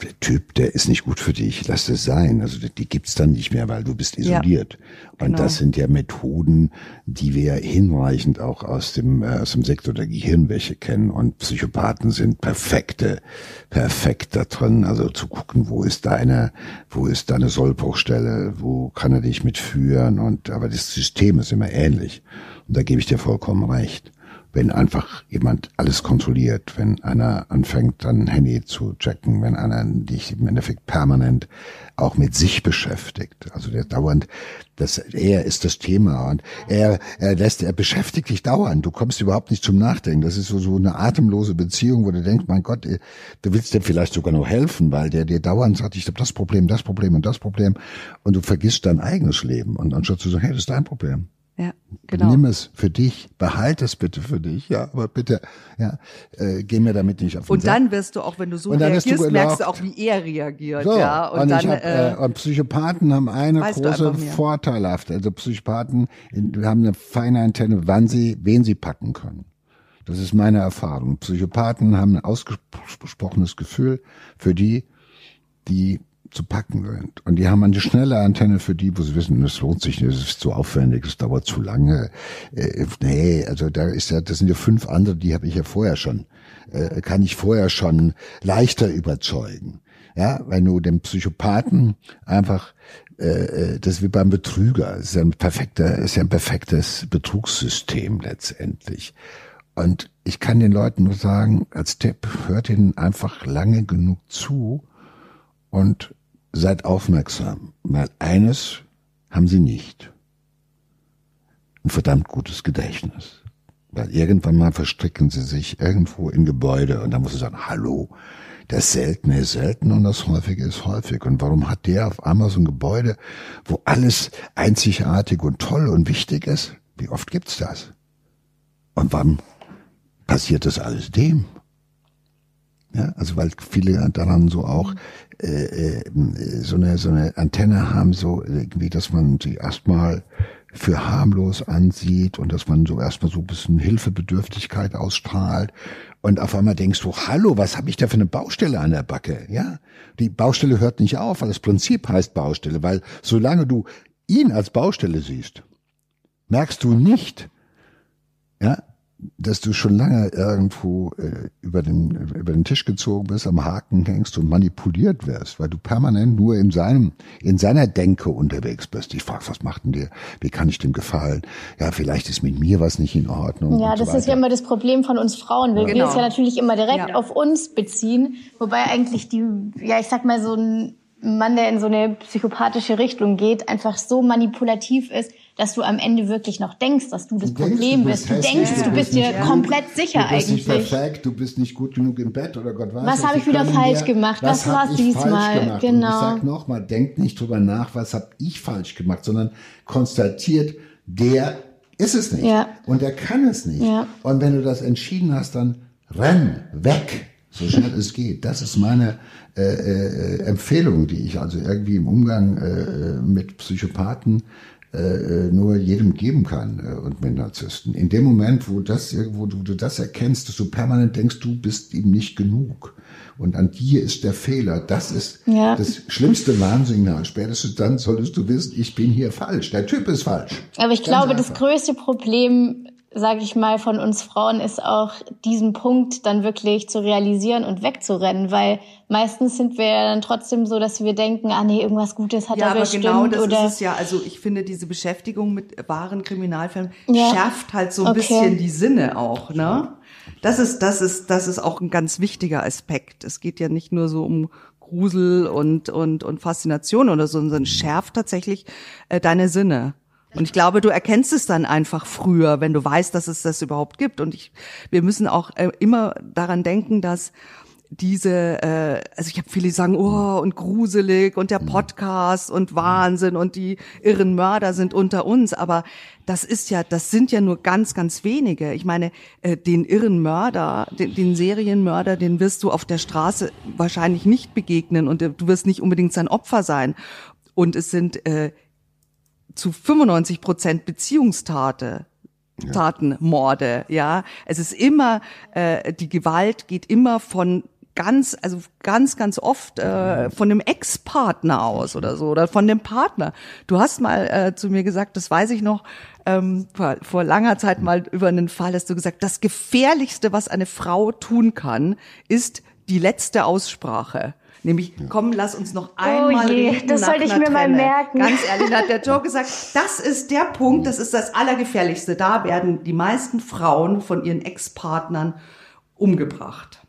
der Typ, der ist nicht gut für dich, lass es sein. Also die gibt's dann nicht mehr, weil du bist isoliert. Ja, genau. Und das sind ja Methoden, die wir hinreichend auch aus dem, äh, aus dem Sektor der Gehirnwäsche kennen. Und Psychopathen sind perfekte, perfekt da drin. Also zu gucken, wo ist deine, wo ist deine Sollbruchstelle, wo kann er dich mitführen. Und aber das System ist immer ähnlich. Und da gebe ich dir vollkommen recht wenn einfach jemand alles kontrolliert, wenn einer anfängt, dann Handy zu checken, wenn einer dich im Endeffekt permanent auch mit sich beschäftigt. Also der dauernd, das, er ist das Thema und er, er lässt, er beschäftigt dich dauernd. Du kommst überhaupt nicht zum Nachdenken. Das ist so, so eine atemlose Beziehung, wo du denkst, mein Gott, du willst dir vielleicht sogar noch helfen, weil der dir dauernd sagt, ich habe das Problem, das Problem und das Problem und du vergisst dein eigenes Leben und anstatt zu sagen, hey, das ist dein Problem. Ja, genau. Nimm es für dich, behalte es bitte für dich, ja, aber bitte, ja, äh, geh mir damit nicht auf den Und Sack. dann wirst du auch, wenn du so reagierst, du merkst du auch, wie er reagiert, so, ja. Und, und dann, hab, äh, und Psychopathen haben eine große Vorteilhaft. Also Psychopathen wir haben eine feine Antenne, wann sie, wen sie packen können. Das ist meine Erfahrung. Psychopathen haben ein ausgesprochenes Gefühl für die, die zu packen sind. Und die haben eine schnelle Antenne für die, wo sie wissen, das lohnt sich nicht, das ist zu aufwendig, das dauert zu lange. Äh, nee, also da ist ja, das sind ja fünf andere, die habe ich ja vorher schon, äh, kann ich vorher schon leichter überzeugen. Ja, wenn du dem Psychopathen einfach äh, äh das ist wie beim Betrüger, ist ja ein perfekter, ist ja ein perfektes Betrugssystem letztendlich. Und ich kann den Leuten nur sagen, als Tipp, hört ihnen einfach lange genug zu und seid aufmerksam, weil eines haben sie nicht. Ein verdammt gutes Gedächtnis. Weil irgendwann mal verstricken sie sich irgendwo in Gebäude und dann muss sie sagen, hallo, das Seltene ist selten und das Häufige ist häufig. Und warum hat der auf einmal so ein Gebäude, wo alles einzigartig und toll und wichtig ist? Wie oft gibt's das? Und wann passiert das alles dem? Ja, also weil viele daran so auch äh, äh, so eine so eine Antenne haben, so irgendwie, dass man sie erstmal für harmlos ansieht und dass man so erstmal so ein bisschen Hilfebedürftigkeit ausstrahlt und auf einmal denkst du, hallo, was habe ich da für eine Baustelle an der Backe? Ja, die Baustelle hört nicht auf, weil das Prinzip heißt Baustelle, weil solange du ihn als Baustelle siehst, merkst du nicht, ja, dass du schon lange irgendwo äh, über, den, über den Tisch gezogen bist, am Haken hängst und manipuliert wirst, weil du permanent nur in seinem, in seiner Denke unterwegs bist. Ich frage, was macht denn dir? Wie kann ich dem gefallen? Ja, vielleicht ist mit mir was nicht in Ordnung. Ja, das so ist ja immer das Problem von uns Frauen, wir es ja natürlich immer direkt ja. auf uns beziehen, wobei eigentlich die, ja, ich sag mal so ein Mann, der in so eine psychopathische Richtung geht, einfach so manipulativ ist, dass du am Ende wirklich noch denkst, dass du das du Problem denkst, du bist. Du denkst, du bist dir komplett sicher eigentlich. Du bist eigentlich. nicht perfekt, du bist nicht gut genug im Bett oder Gott weiß was. Was habe ich wieder falsch dir, gemacht? Was, war diesmal? Genau. Und ich sag nochmal, denk nicht drüber nach, was habe ich falsch gemacht, sondern konstatiert, der ist es nicht. Ja. Und der kann es nicht. Ja. Und wenn du das entschieden hast, dann renn weg so schnell es geht. Das ist meine äh, äh, Empfehlung, die ich also irgendwie im Umgang äh, mit Psychopathen äh, nur jedem geben kann äh, und mit Narzissten. In dem Moment, wo das wo du, du das erkennst, dass du permanent denkst, du bist ihm nicht genug und an dir ist der Fehler. Das ist ja. das schlimmste Warnsignal. Spätestens dann solltest du wissen, ich bin hier falsch. Der Typ ist falsch. Aber ich Ganz glaube, einfach. das größte Problem sage ich mal, von uns Frauen ist auch diesen Punkt dann wirklich zu realisieren und wegzurennen, weil meistens sind wir ja dann trotzdem so, dass wir denken, ah nee, irgendwas Gutes hat ja, er aber bestimmt. Genau, das oder ist es ja. Also ich finde, diese Beschäftigung mit wahren Kriminalfällen ja. schärft halt so ein okay. bisschen die Sinne auch, ne? Das ist, das ist, das ist auch ein ganz wichtiger Aspekt. Es geht ja nicht nur so um Grusel und, und, und Faszination oder so, sondern schärft tatsächlich äh, deine Sinne. Und ich glaube, du erkennst es dann einfach früher, wenn du weißt, dass es das überhaupt gibt. Und ich, wir müssen auch äh, immer daran denken, dass diese, äh, also ich habe viele, die sagen, oh, und gruselig und der Podcast und Wahnsinn und die irren Mörder sind unter uns, aber das ist ja, das sind ja nur ganz, ganz wenige. Ich meine, äh, den irren Mörder, den, den Serienmörder, den wirst du auf der Straße wahrscheinlich nicht begegnen und du wirst nicht unbedingt sein Opfer sein. Und es sind äh, zu 95 Prozent Beziehungstate. Ja. Taten, Morde, ja. Es ist immer, äh, die Gewalt geht immer von ganz, also ganz, ganz oft äh, von dem Ex-Partner aus oder so oder von dem Partner. Du hast mal äh, zu mir gesagt, das weiß ich noch, ähm, vor, vor langer Zeit mal über einen Fall hast du gesagt, das Gefährlichste, was eine Frau tun kann, ist die letzte Aussprache. Nämlich, komm, lass uns noch oh einmal oh je, reden. Das sollte ich mir Trenne. mal merken. Ganz ehrlich, hat der Joe gesagt, das ist der Punkt, das ist das Allergefährlichste. Da werden die meisten Frauen von ihren Ex-Partnern umgebracht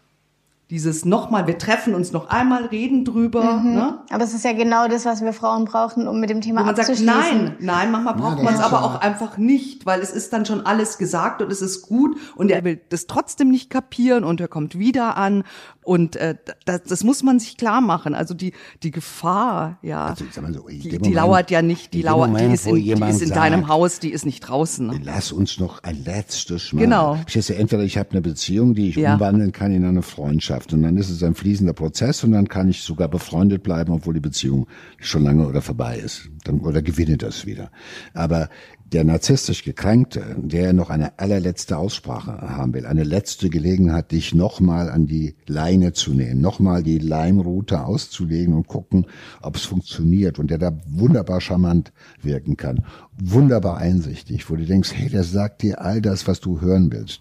dieses nochmal, wir treffen uns noch einmal, reden drüber. Mhm. Ne? Aber es ist ja genau das, was wir Frauen brauchen, um mit dem Thema Wo man abzuschließen. Sagt, nein, nein, manchmal braucht ja, man es aber auch einfach nicht, weil es ist dann schon alles gesagt und es ist gut und er will das trotzdem nicht kapieren und er kommt wieder an und äh, das, das muss man sich klar machen. Also die die Gefahr, ja, also, so, die, Moment, die lauert ja nicht, die lauert, Moment, die ist in, die ist in sagt, deinem Haus, die ist nicht draußen. Ne? Lass uns noch ein letztes Mal. Genau. Ich ja, entweder ich habe eine Beziehung, die ich ja. umwandeln kann in eine Freundschaft Freundschaft. Und dann ist es ein fließender Prozess und dann kann ich sogar befreundet bleiben, obwohl die Beziehung schon lange oder vorbei ist. Dann, oder gewinne das wieder. Aber der narzisstisch Gekränkte, der noch eine allerletzte Aussprache haben will, eine letzte Gelegenheit, dich nochmal an die Leine zu nehmen, nochmal die Leimroute auszulegen und gucken, ob es funktioniert und der da wunderbar charmant wirken kann, wunderbar einsichtig, wo du denkst, hey, der sagt dir all das, was du hören willst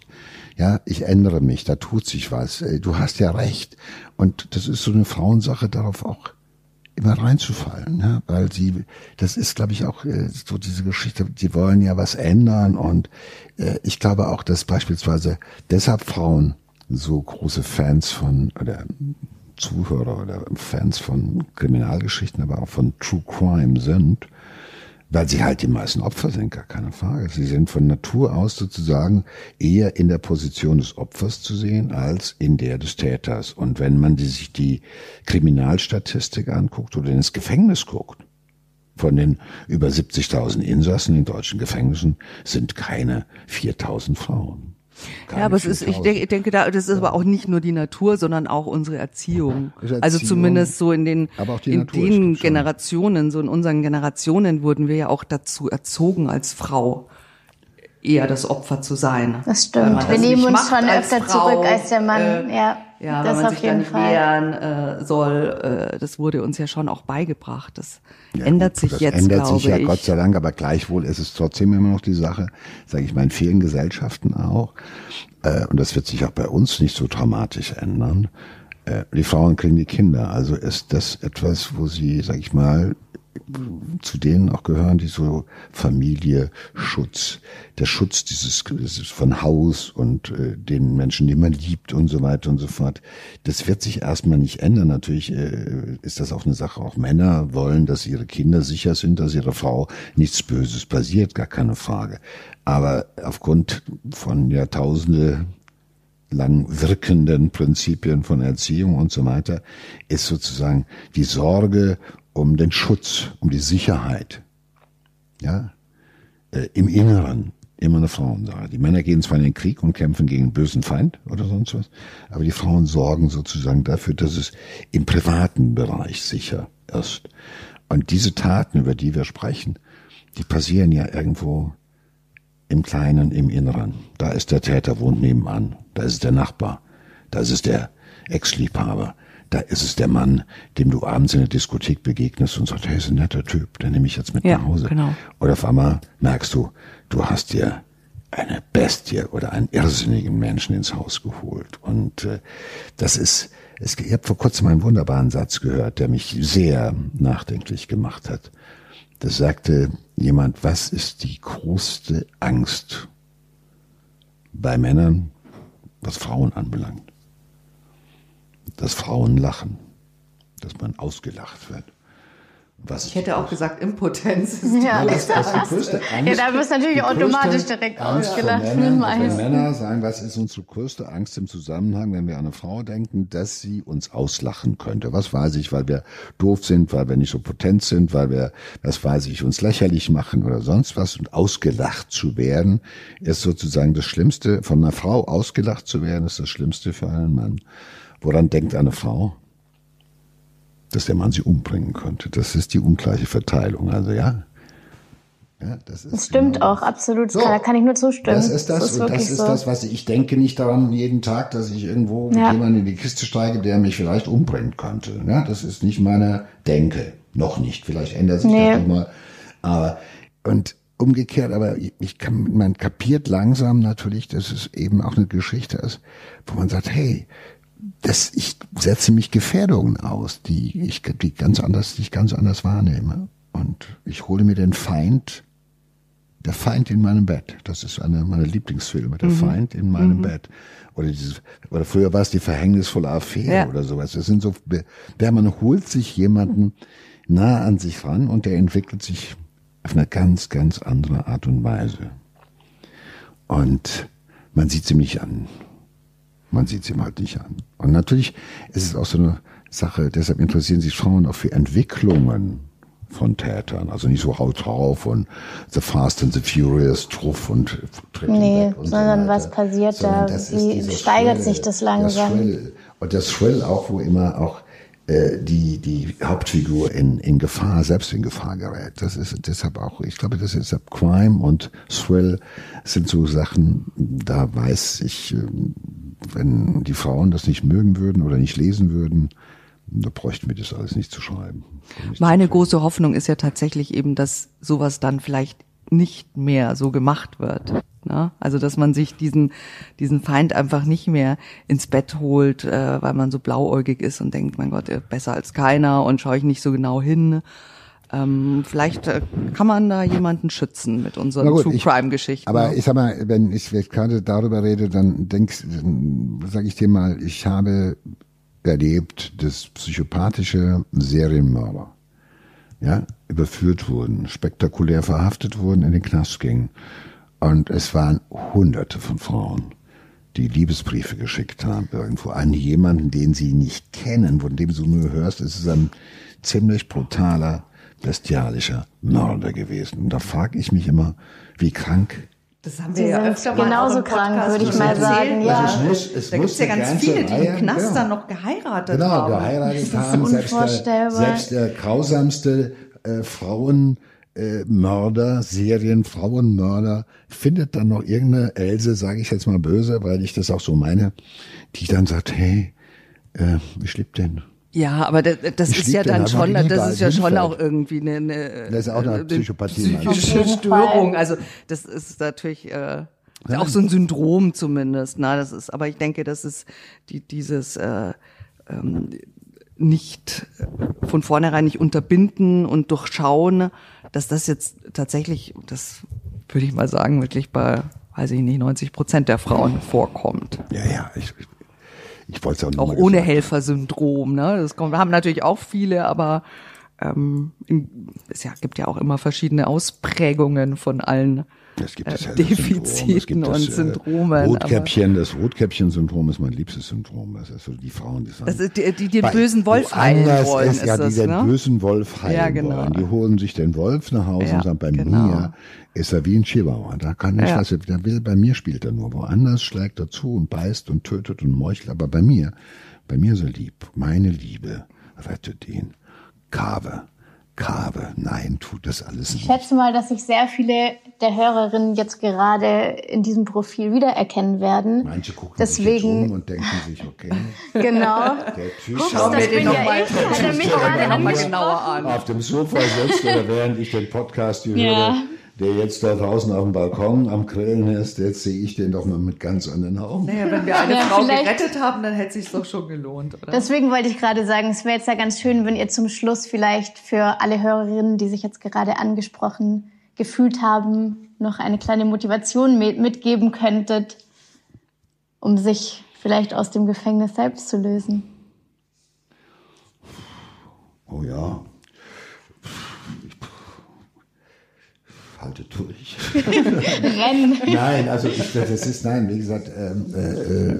ja, ich ändere mich, da tut sich was, du hast ja recht. Und das ist so eine Frauensache, darauf auch immer reinzufallen, ja, weil sie, das ist, glaube ich, auch äh, so diese Geschichte, die wollen ja was ändern und äh, ich glaube auch, dass beispielsweise deshalb Frauen so große Fans von oder Zuhörer oder Fans von Kriminalgeschichten, aber auch von True Crime sind, weil sie halt die meisten Opfer sind, gar keine Frage. Sie sind von Natur aus sozusagen eher in der Position des Opfers zu sehen als in der des Täters. Und wenn man die, sich die Kriminalstatistik anguckt oder ins Gefängnis guckt, von den über 70.000 Insassen in deutschen Gefängnissen sind keine 4.000 Frauen. Ja, aber es ist, ich denke, ich denke da, das ist ja. aber auch nicht nur die Natur, sondern auch unsere Erziehung. Erziehung also zumindest so in den, in den Generationen, so in unseren Generationen wurden wir ja auch dazu erzogen als Frau eher das Opfer zu sein. Das stimmt. Wir nehmen uns schon öfter Frau, zurück als der Mann. Äh, ja, ja, das wenn man sich dann Fall. wehren äh, soll, äh, das wurde uns ja schon auch beigebracht. Das ja, ändert sich das jetzt, ändert sich ja ich. Gott sei Dank, aber gleichwohl ist es trotzdem immer noch die Sache, sage ich mal, in vielen Gesellschaften auch, äh, und das wird sich auch bei uns nicht so dramatisch ändern. Äh, die Frauen kriegen die Kinder, also ist das etwas, wo sie, sag ich mal, zu denen auch gehören, die so Familie, Schutz, der Schutz dieses, dieses von Haus und äh, den Menschen, die man liebt und so weiter und so fort. Das wird sich erstmal nicht ändern. Natürlich äh, ist das auch eine Sache. Auch Männer wollen, dass ihre Kinder sicher sind, dass ihre Frau nichts Böses passiert, gar keine Frage. Aber aufgrund von Jahrtausende lang wirkenden Prinzipien von Erziehung und so weiter, ist sozusagen die Sorge um den Schutz, um die Sicherheit, ja, äh, im Inneren immer eine Frauensache. Die Männer gehen zwar in den Krieg und kämpfen gegen einen bösen Feind oder sonst was, aber die Frauen sorgen sozusagen dafür, dass es im privaten Bereich sicher ist. Und diese Taten, über die wir sprechen, die passieren ja irgendwo im Kleinen, im Inneren. Da ist der Täter, wohnt nebenan. Da ist der Nachbar. Da ist der Ex-Liebhaber da ist es der Mann, dem du abends in der Diskothek begegnest und sagst, hey, ist ein netter Typ, den nehme ich jetzt mit ja, nach Hause. Genau. Oder auf einmal merkst du, du hast dir eine Bestie oder einen irrsinnigen Menschen ins Haus geholt. Und äh, das ist, es, ich habe vor kurzem einen wunderbaren Satz gehört, der mich sehr nachdenklich gemacht hat. Das sagte jemand, was ist die größte Angst bei Männern, was Frauen anbelangt? Dass Frauen lachen, dass man ausgelacht wird. Was ich hätte auch gesagt, Impotenz ist die ja, das, das die größte Angst. Ja, da wirst du natürlich automatisch direkt Angst ausgelacht. Wenn Männer sagen, was ist unsere größte Angst im Zusammenhang, wenn wir an eine Frau denken, dass sie uns auslachen könnte. Was weiß ich, weil wir doof sind, weil wir nicht so potent sind, weil wir, was weiß ich, uns lächerlich machen oder sonst was. Und ausgelacht zu werden, ist sozusagen das Schlimmste. Von einer Frau ausgelacht zu werden, ist das Schlimmste für einen Mann. Woran denkt eine Frau? Dass der Mann sie umbringen könnte. Das ist die ungleiche Verteilung. Also ja. Ja, das, ist das stimmt genau auch, absolut. So, da kann ich nur zustimmen. Das ist das, das ist und das ist so. das, was ich, ich denke nicht daran jeden Tag, dass ich irgendwo mit ja. jemandem in die Kiste steige, der mich vielleicht umbringen könnte. Ja, das ist nicht meine Denke. Noch nicht. Vielleicht ändert sich nee. das nochmal. Aber, und umgekehrt, aber ich kann, man kapiert langsam natürlich, dass es eben auch eine Geschichte ist, wo man sagt, hey, das, ich setze mich Gefährdungen aus, die ich, die ganz anders, die ich ganz anders wahrnehme. Und ich hole mir den Feind, der Feind in meinem Bett. Das ist einer meiner Lieblingsfilme, der mhm. Feind in meinem mhm. Bett. Oder dieses, oder früher war es die verhängnisvolle Affäre ja. oder sowas. Das sind so, der man holt sich jemanden nah an sich ran und der entwickelt sich auf eine ganz, ganz andere Art und Weise. Und man sieht sie nicht an. Man sieht es ihm halt nicht an. Und natürlich ist es auch so eine Sache, deshalb interessieren sich Frauen auch für Entwicklungen von Tätern. Also nicht so haut drauf und The Fast and the Furious, Truff und Nee, und sondern so was passiert sondern da? Wie steigert Thrill, sich das langsam? Thrill. Und das Thrill auch, wo immer auch äh, die, die Hauptfigur in, in Gefahr, selbst in Gefahr gerät. Das ist deshalb auch, ich glaube, das ist deshalb Crime und Thrill sind so Sachen, da weiß ich, ähm, wenn die Frauen das nicht mögen würden oder nicht lesen würden, da bräuchten wir das alles nicht zu schreiben. Nicht Meine zu große Hoffnung ist ja tatsächlich eben, dass sowas dann vielleicht nicht mehr so gemacht wird. Ne? Also dass man sich diesen diesen Feind einfach nicht mehr ins Bett holt, äh, weil man so blauäugig ist und denkt, mein Gott, besser als keiner und schaue ich nicht so genau hin. Ähm, vielleicht äh, kann man da jemanden schützen mit unseren gut, True Crime Geschichten. Aber ne? ich sag mal, wenn ich gerade darüber rede, dann denkst, sage ich dir mal, ich habe erlebt, dass psychopathische Serienmörder ja, überführt wurden, spektakulär verhaftet wurden, in den Knast gingen. Und es waren hunderte von Frauen, die Liebesbriefe geschickt haben irgendwo an jemanden, den sie nicht kennen, von dem du nur hörst, es ist ein ziemlich brutaler, bestialischer Mörder gewesen. Und da frage ich mich immer, wie krank das haben wir Sie ja öfter mal genauso krank, würde ich mal sagen. Ja. Also es muss, es da gibt es ja ganz viele, die im Knast genau. dann noch geheiratet genau, haben. Genau, geheiratet haben. Selbst der, selbst der grausamste äh, Frauen äh, Mörder, Serienfrauenmörder, findet dann noch irgendeine Else, sage ich jetzt mal böse, weil ich das auch so meine, die dann sagt, hey, äh, ich lieb den. Ja, aber das, das ist ja dann schon, das ist ja schon auch irgendwie eine, eine, das ist auch eine Psychopathie, psychische Störung. Also das ist natürlich äh, ja. auch so ein Syndrom zumindest. Na, das ist, aber ich denke, das ist die, dieses äh, ähm, nicht von vornherein nicht unterbinden und durchschauen, dass das jetzt tatsächlich, das würde ich mal sagen, wirklich bei, weiß ich nicht, 90 Prozent der Frauen vorkommt. Ja, ja, ich, ich wollte es auch, auch ohne Helfersyndrom. Ne? Das kommt, haben natürlich auch viele, aber ähm, es ja, gibt ja auch immer verschiedene Ausprägungen von allen es gibt das äh, Defiziten es gibt das, und äh, Syndromen. Rotkäppchen, das Rotkäppchen-Syndrom ist mein liebstes Syndrom. Das ist so die Frauen, die sagen, das ist die, die den bösen Wolf heilen wollen. Ist, ja, die den ne? bösen Wolf heilen ja, genau. wollen. Die holen sich den Wolf nach Hause ja, und sagen, bei genau. mir ist er wie ein Chihuahua. Da kann ich ja. was, der will, bei mir spielt er nur. Woanders schlägt er zu und beißt und tötet und meuchelt. Aber bei mir, bei mir so lieb. Meine Liebe rettet ihn. Kave. Kave. Nein, tut das alles nicht. Ich schätze mal, dass sich sehr viele der Hörerinnen jetzt gerade in diesem Profil wiedererkennen werden. Manche gucken Deswegen, sich um und denken sich, okay. genau. Der Typ Schauen wir den nochmal noch mal genauer an. Auf dem Sofa sitzt oder während ich den Podcast hier ja. höre der jetzt da draußen auf dem Balkon am Grillen ist, jetzt sehe ich den doch mal mit ganz anderen Augen. Naja, wenn wir eine ja, Frau gerettet haben, dann hätte es sich doch schon gelohnt, oder? Deswegen wollte ich gerade sagen, es wäre jetzt ja ganz schön, wenn ihr zum Schluss vielleicht für alle Hörerinnen, die sich jetzt gerade angesprochen gefühlt haben, noch eine kleine Motivation mitgeben könntet, um sich vielleicht aus dem Gefängnis selbst zu lösen. Oh ja, halte durch. Rennen. nein, also ich, das ist, nein, wie gesagt, ähm, äh, äh,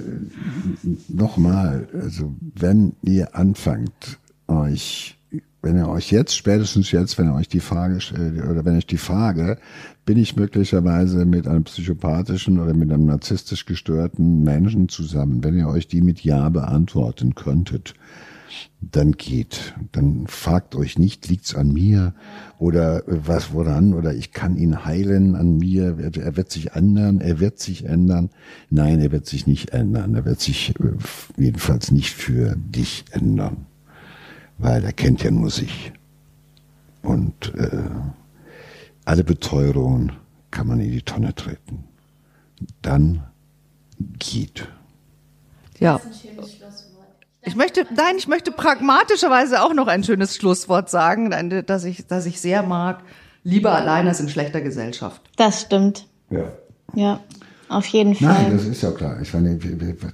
nochmal, also wenn ihr anfangt, euch, wenn ihr euch jetzt, spätestens jetzt, wenn ihr euch die Frage stellt, oder wenn ich die Frage, bin ich möglicherweise mit einem psychopathischen oder mit einem narzisstisch gestörten Menschen zusammen, wenn ihr euch die mit Ja beantworten könntet, dann geht. Dann fragt euch nicht, liegt's an mir oder was woran oder ich kann ihn heilen an mir. Er wird sich ändern, er wird sich ändern. Nein, er wird sich nicht ändern. Er wird sich äh, jedenfalls nicht für dich ändern, weil er kennt ja nur sich. Und äh, alle Beteuerungen kann man in die Tonne treten. Dann geht. Ja. Das ist ein. Ich möchte, nein, ich möchte pragmatischerweise auch noch ein schönes Schlusswort sagen, dass ich, dass ich sehr mag. Lieber allein als in schlechter Gesellschaft. Das stimmt. Ja. Ja. Auf jeden Fall. Nein, das ist ja klar. Ich meine,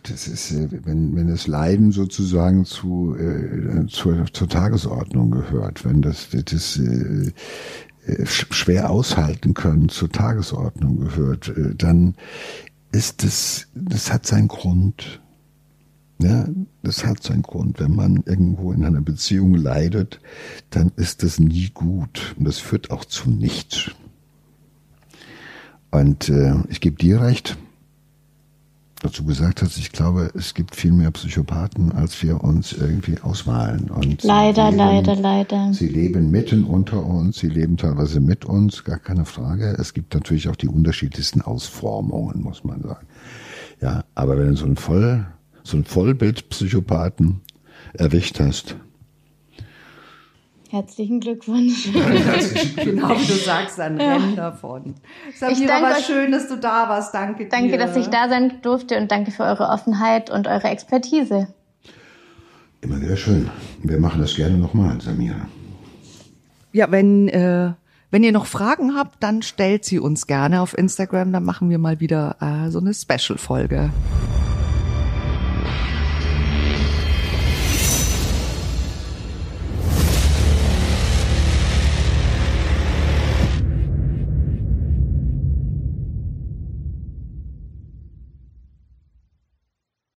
das ist, wenn, wenn das Leiden sozusagen zu, äh, zur, zur Tagesordnung gehört, wenn das, das äh, schwer aushalten können zur Tagesordnung gehört, äh, dann ist das, das hat seinen Grund. Ja, das hat seinen Grund. Wenn man irgendwo in einer Beziehung leidet, dann ist das nie gut und das führt auch zu nichts. Und äh, ich gebe dir recht, dass du gesagt hast, ich glaube, es gibt viel mehr Psychopathen, als wir uns irgendwie ausmalen. Und leider, leben, leider, leider. Sie leben mitten unter uns, sie leben teilweise mit uns, gar keine Frage. Es gibt natürlich auch die unterschiedlichsten Ausformungen, muss man sagen. Ja, aber wenn so ein voll so einen Vollbildpsychopathen erwischt hast, Herzlichen Glückwunsch. genau wie du sagst, ein ja. Rennen davon. Samira, war schön, dass du da warst. Danke dir. Danke, dass ich da sein durfte und danke für eure Offenheit und eure Expertise. Immer wieder schön. Wir machen das gerne nochmal, Samira. Ja, wenn, äh, wenn ihr noch Fragen habt, dann stellt sie uns gerne auf Instagram. Dann machen wir mal wieder äh, so eine Special-Folge.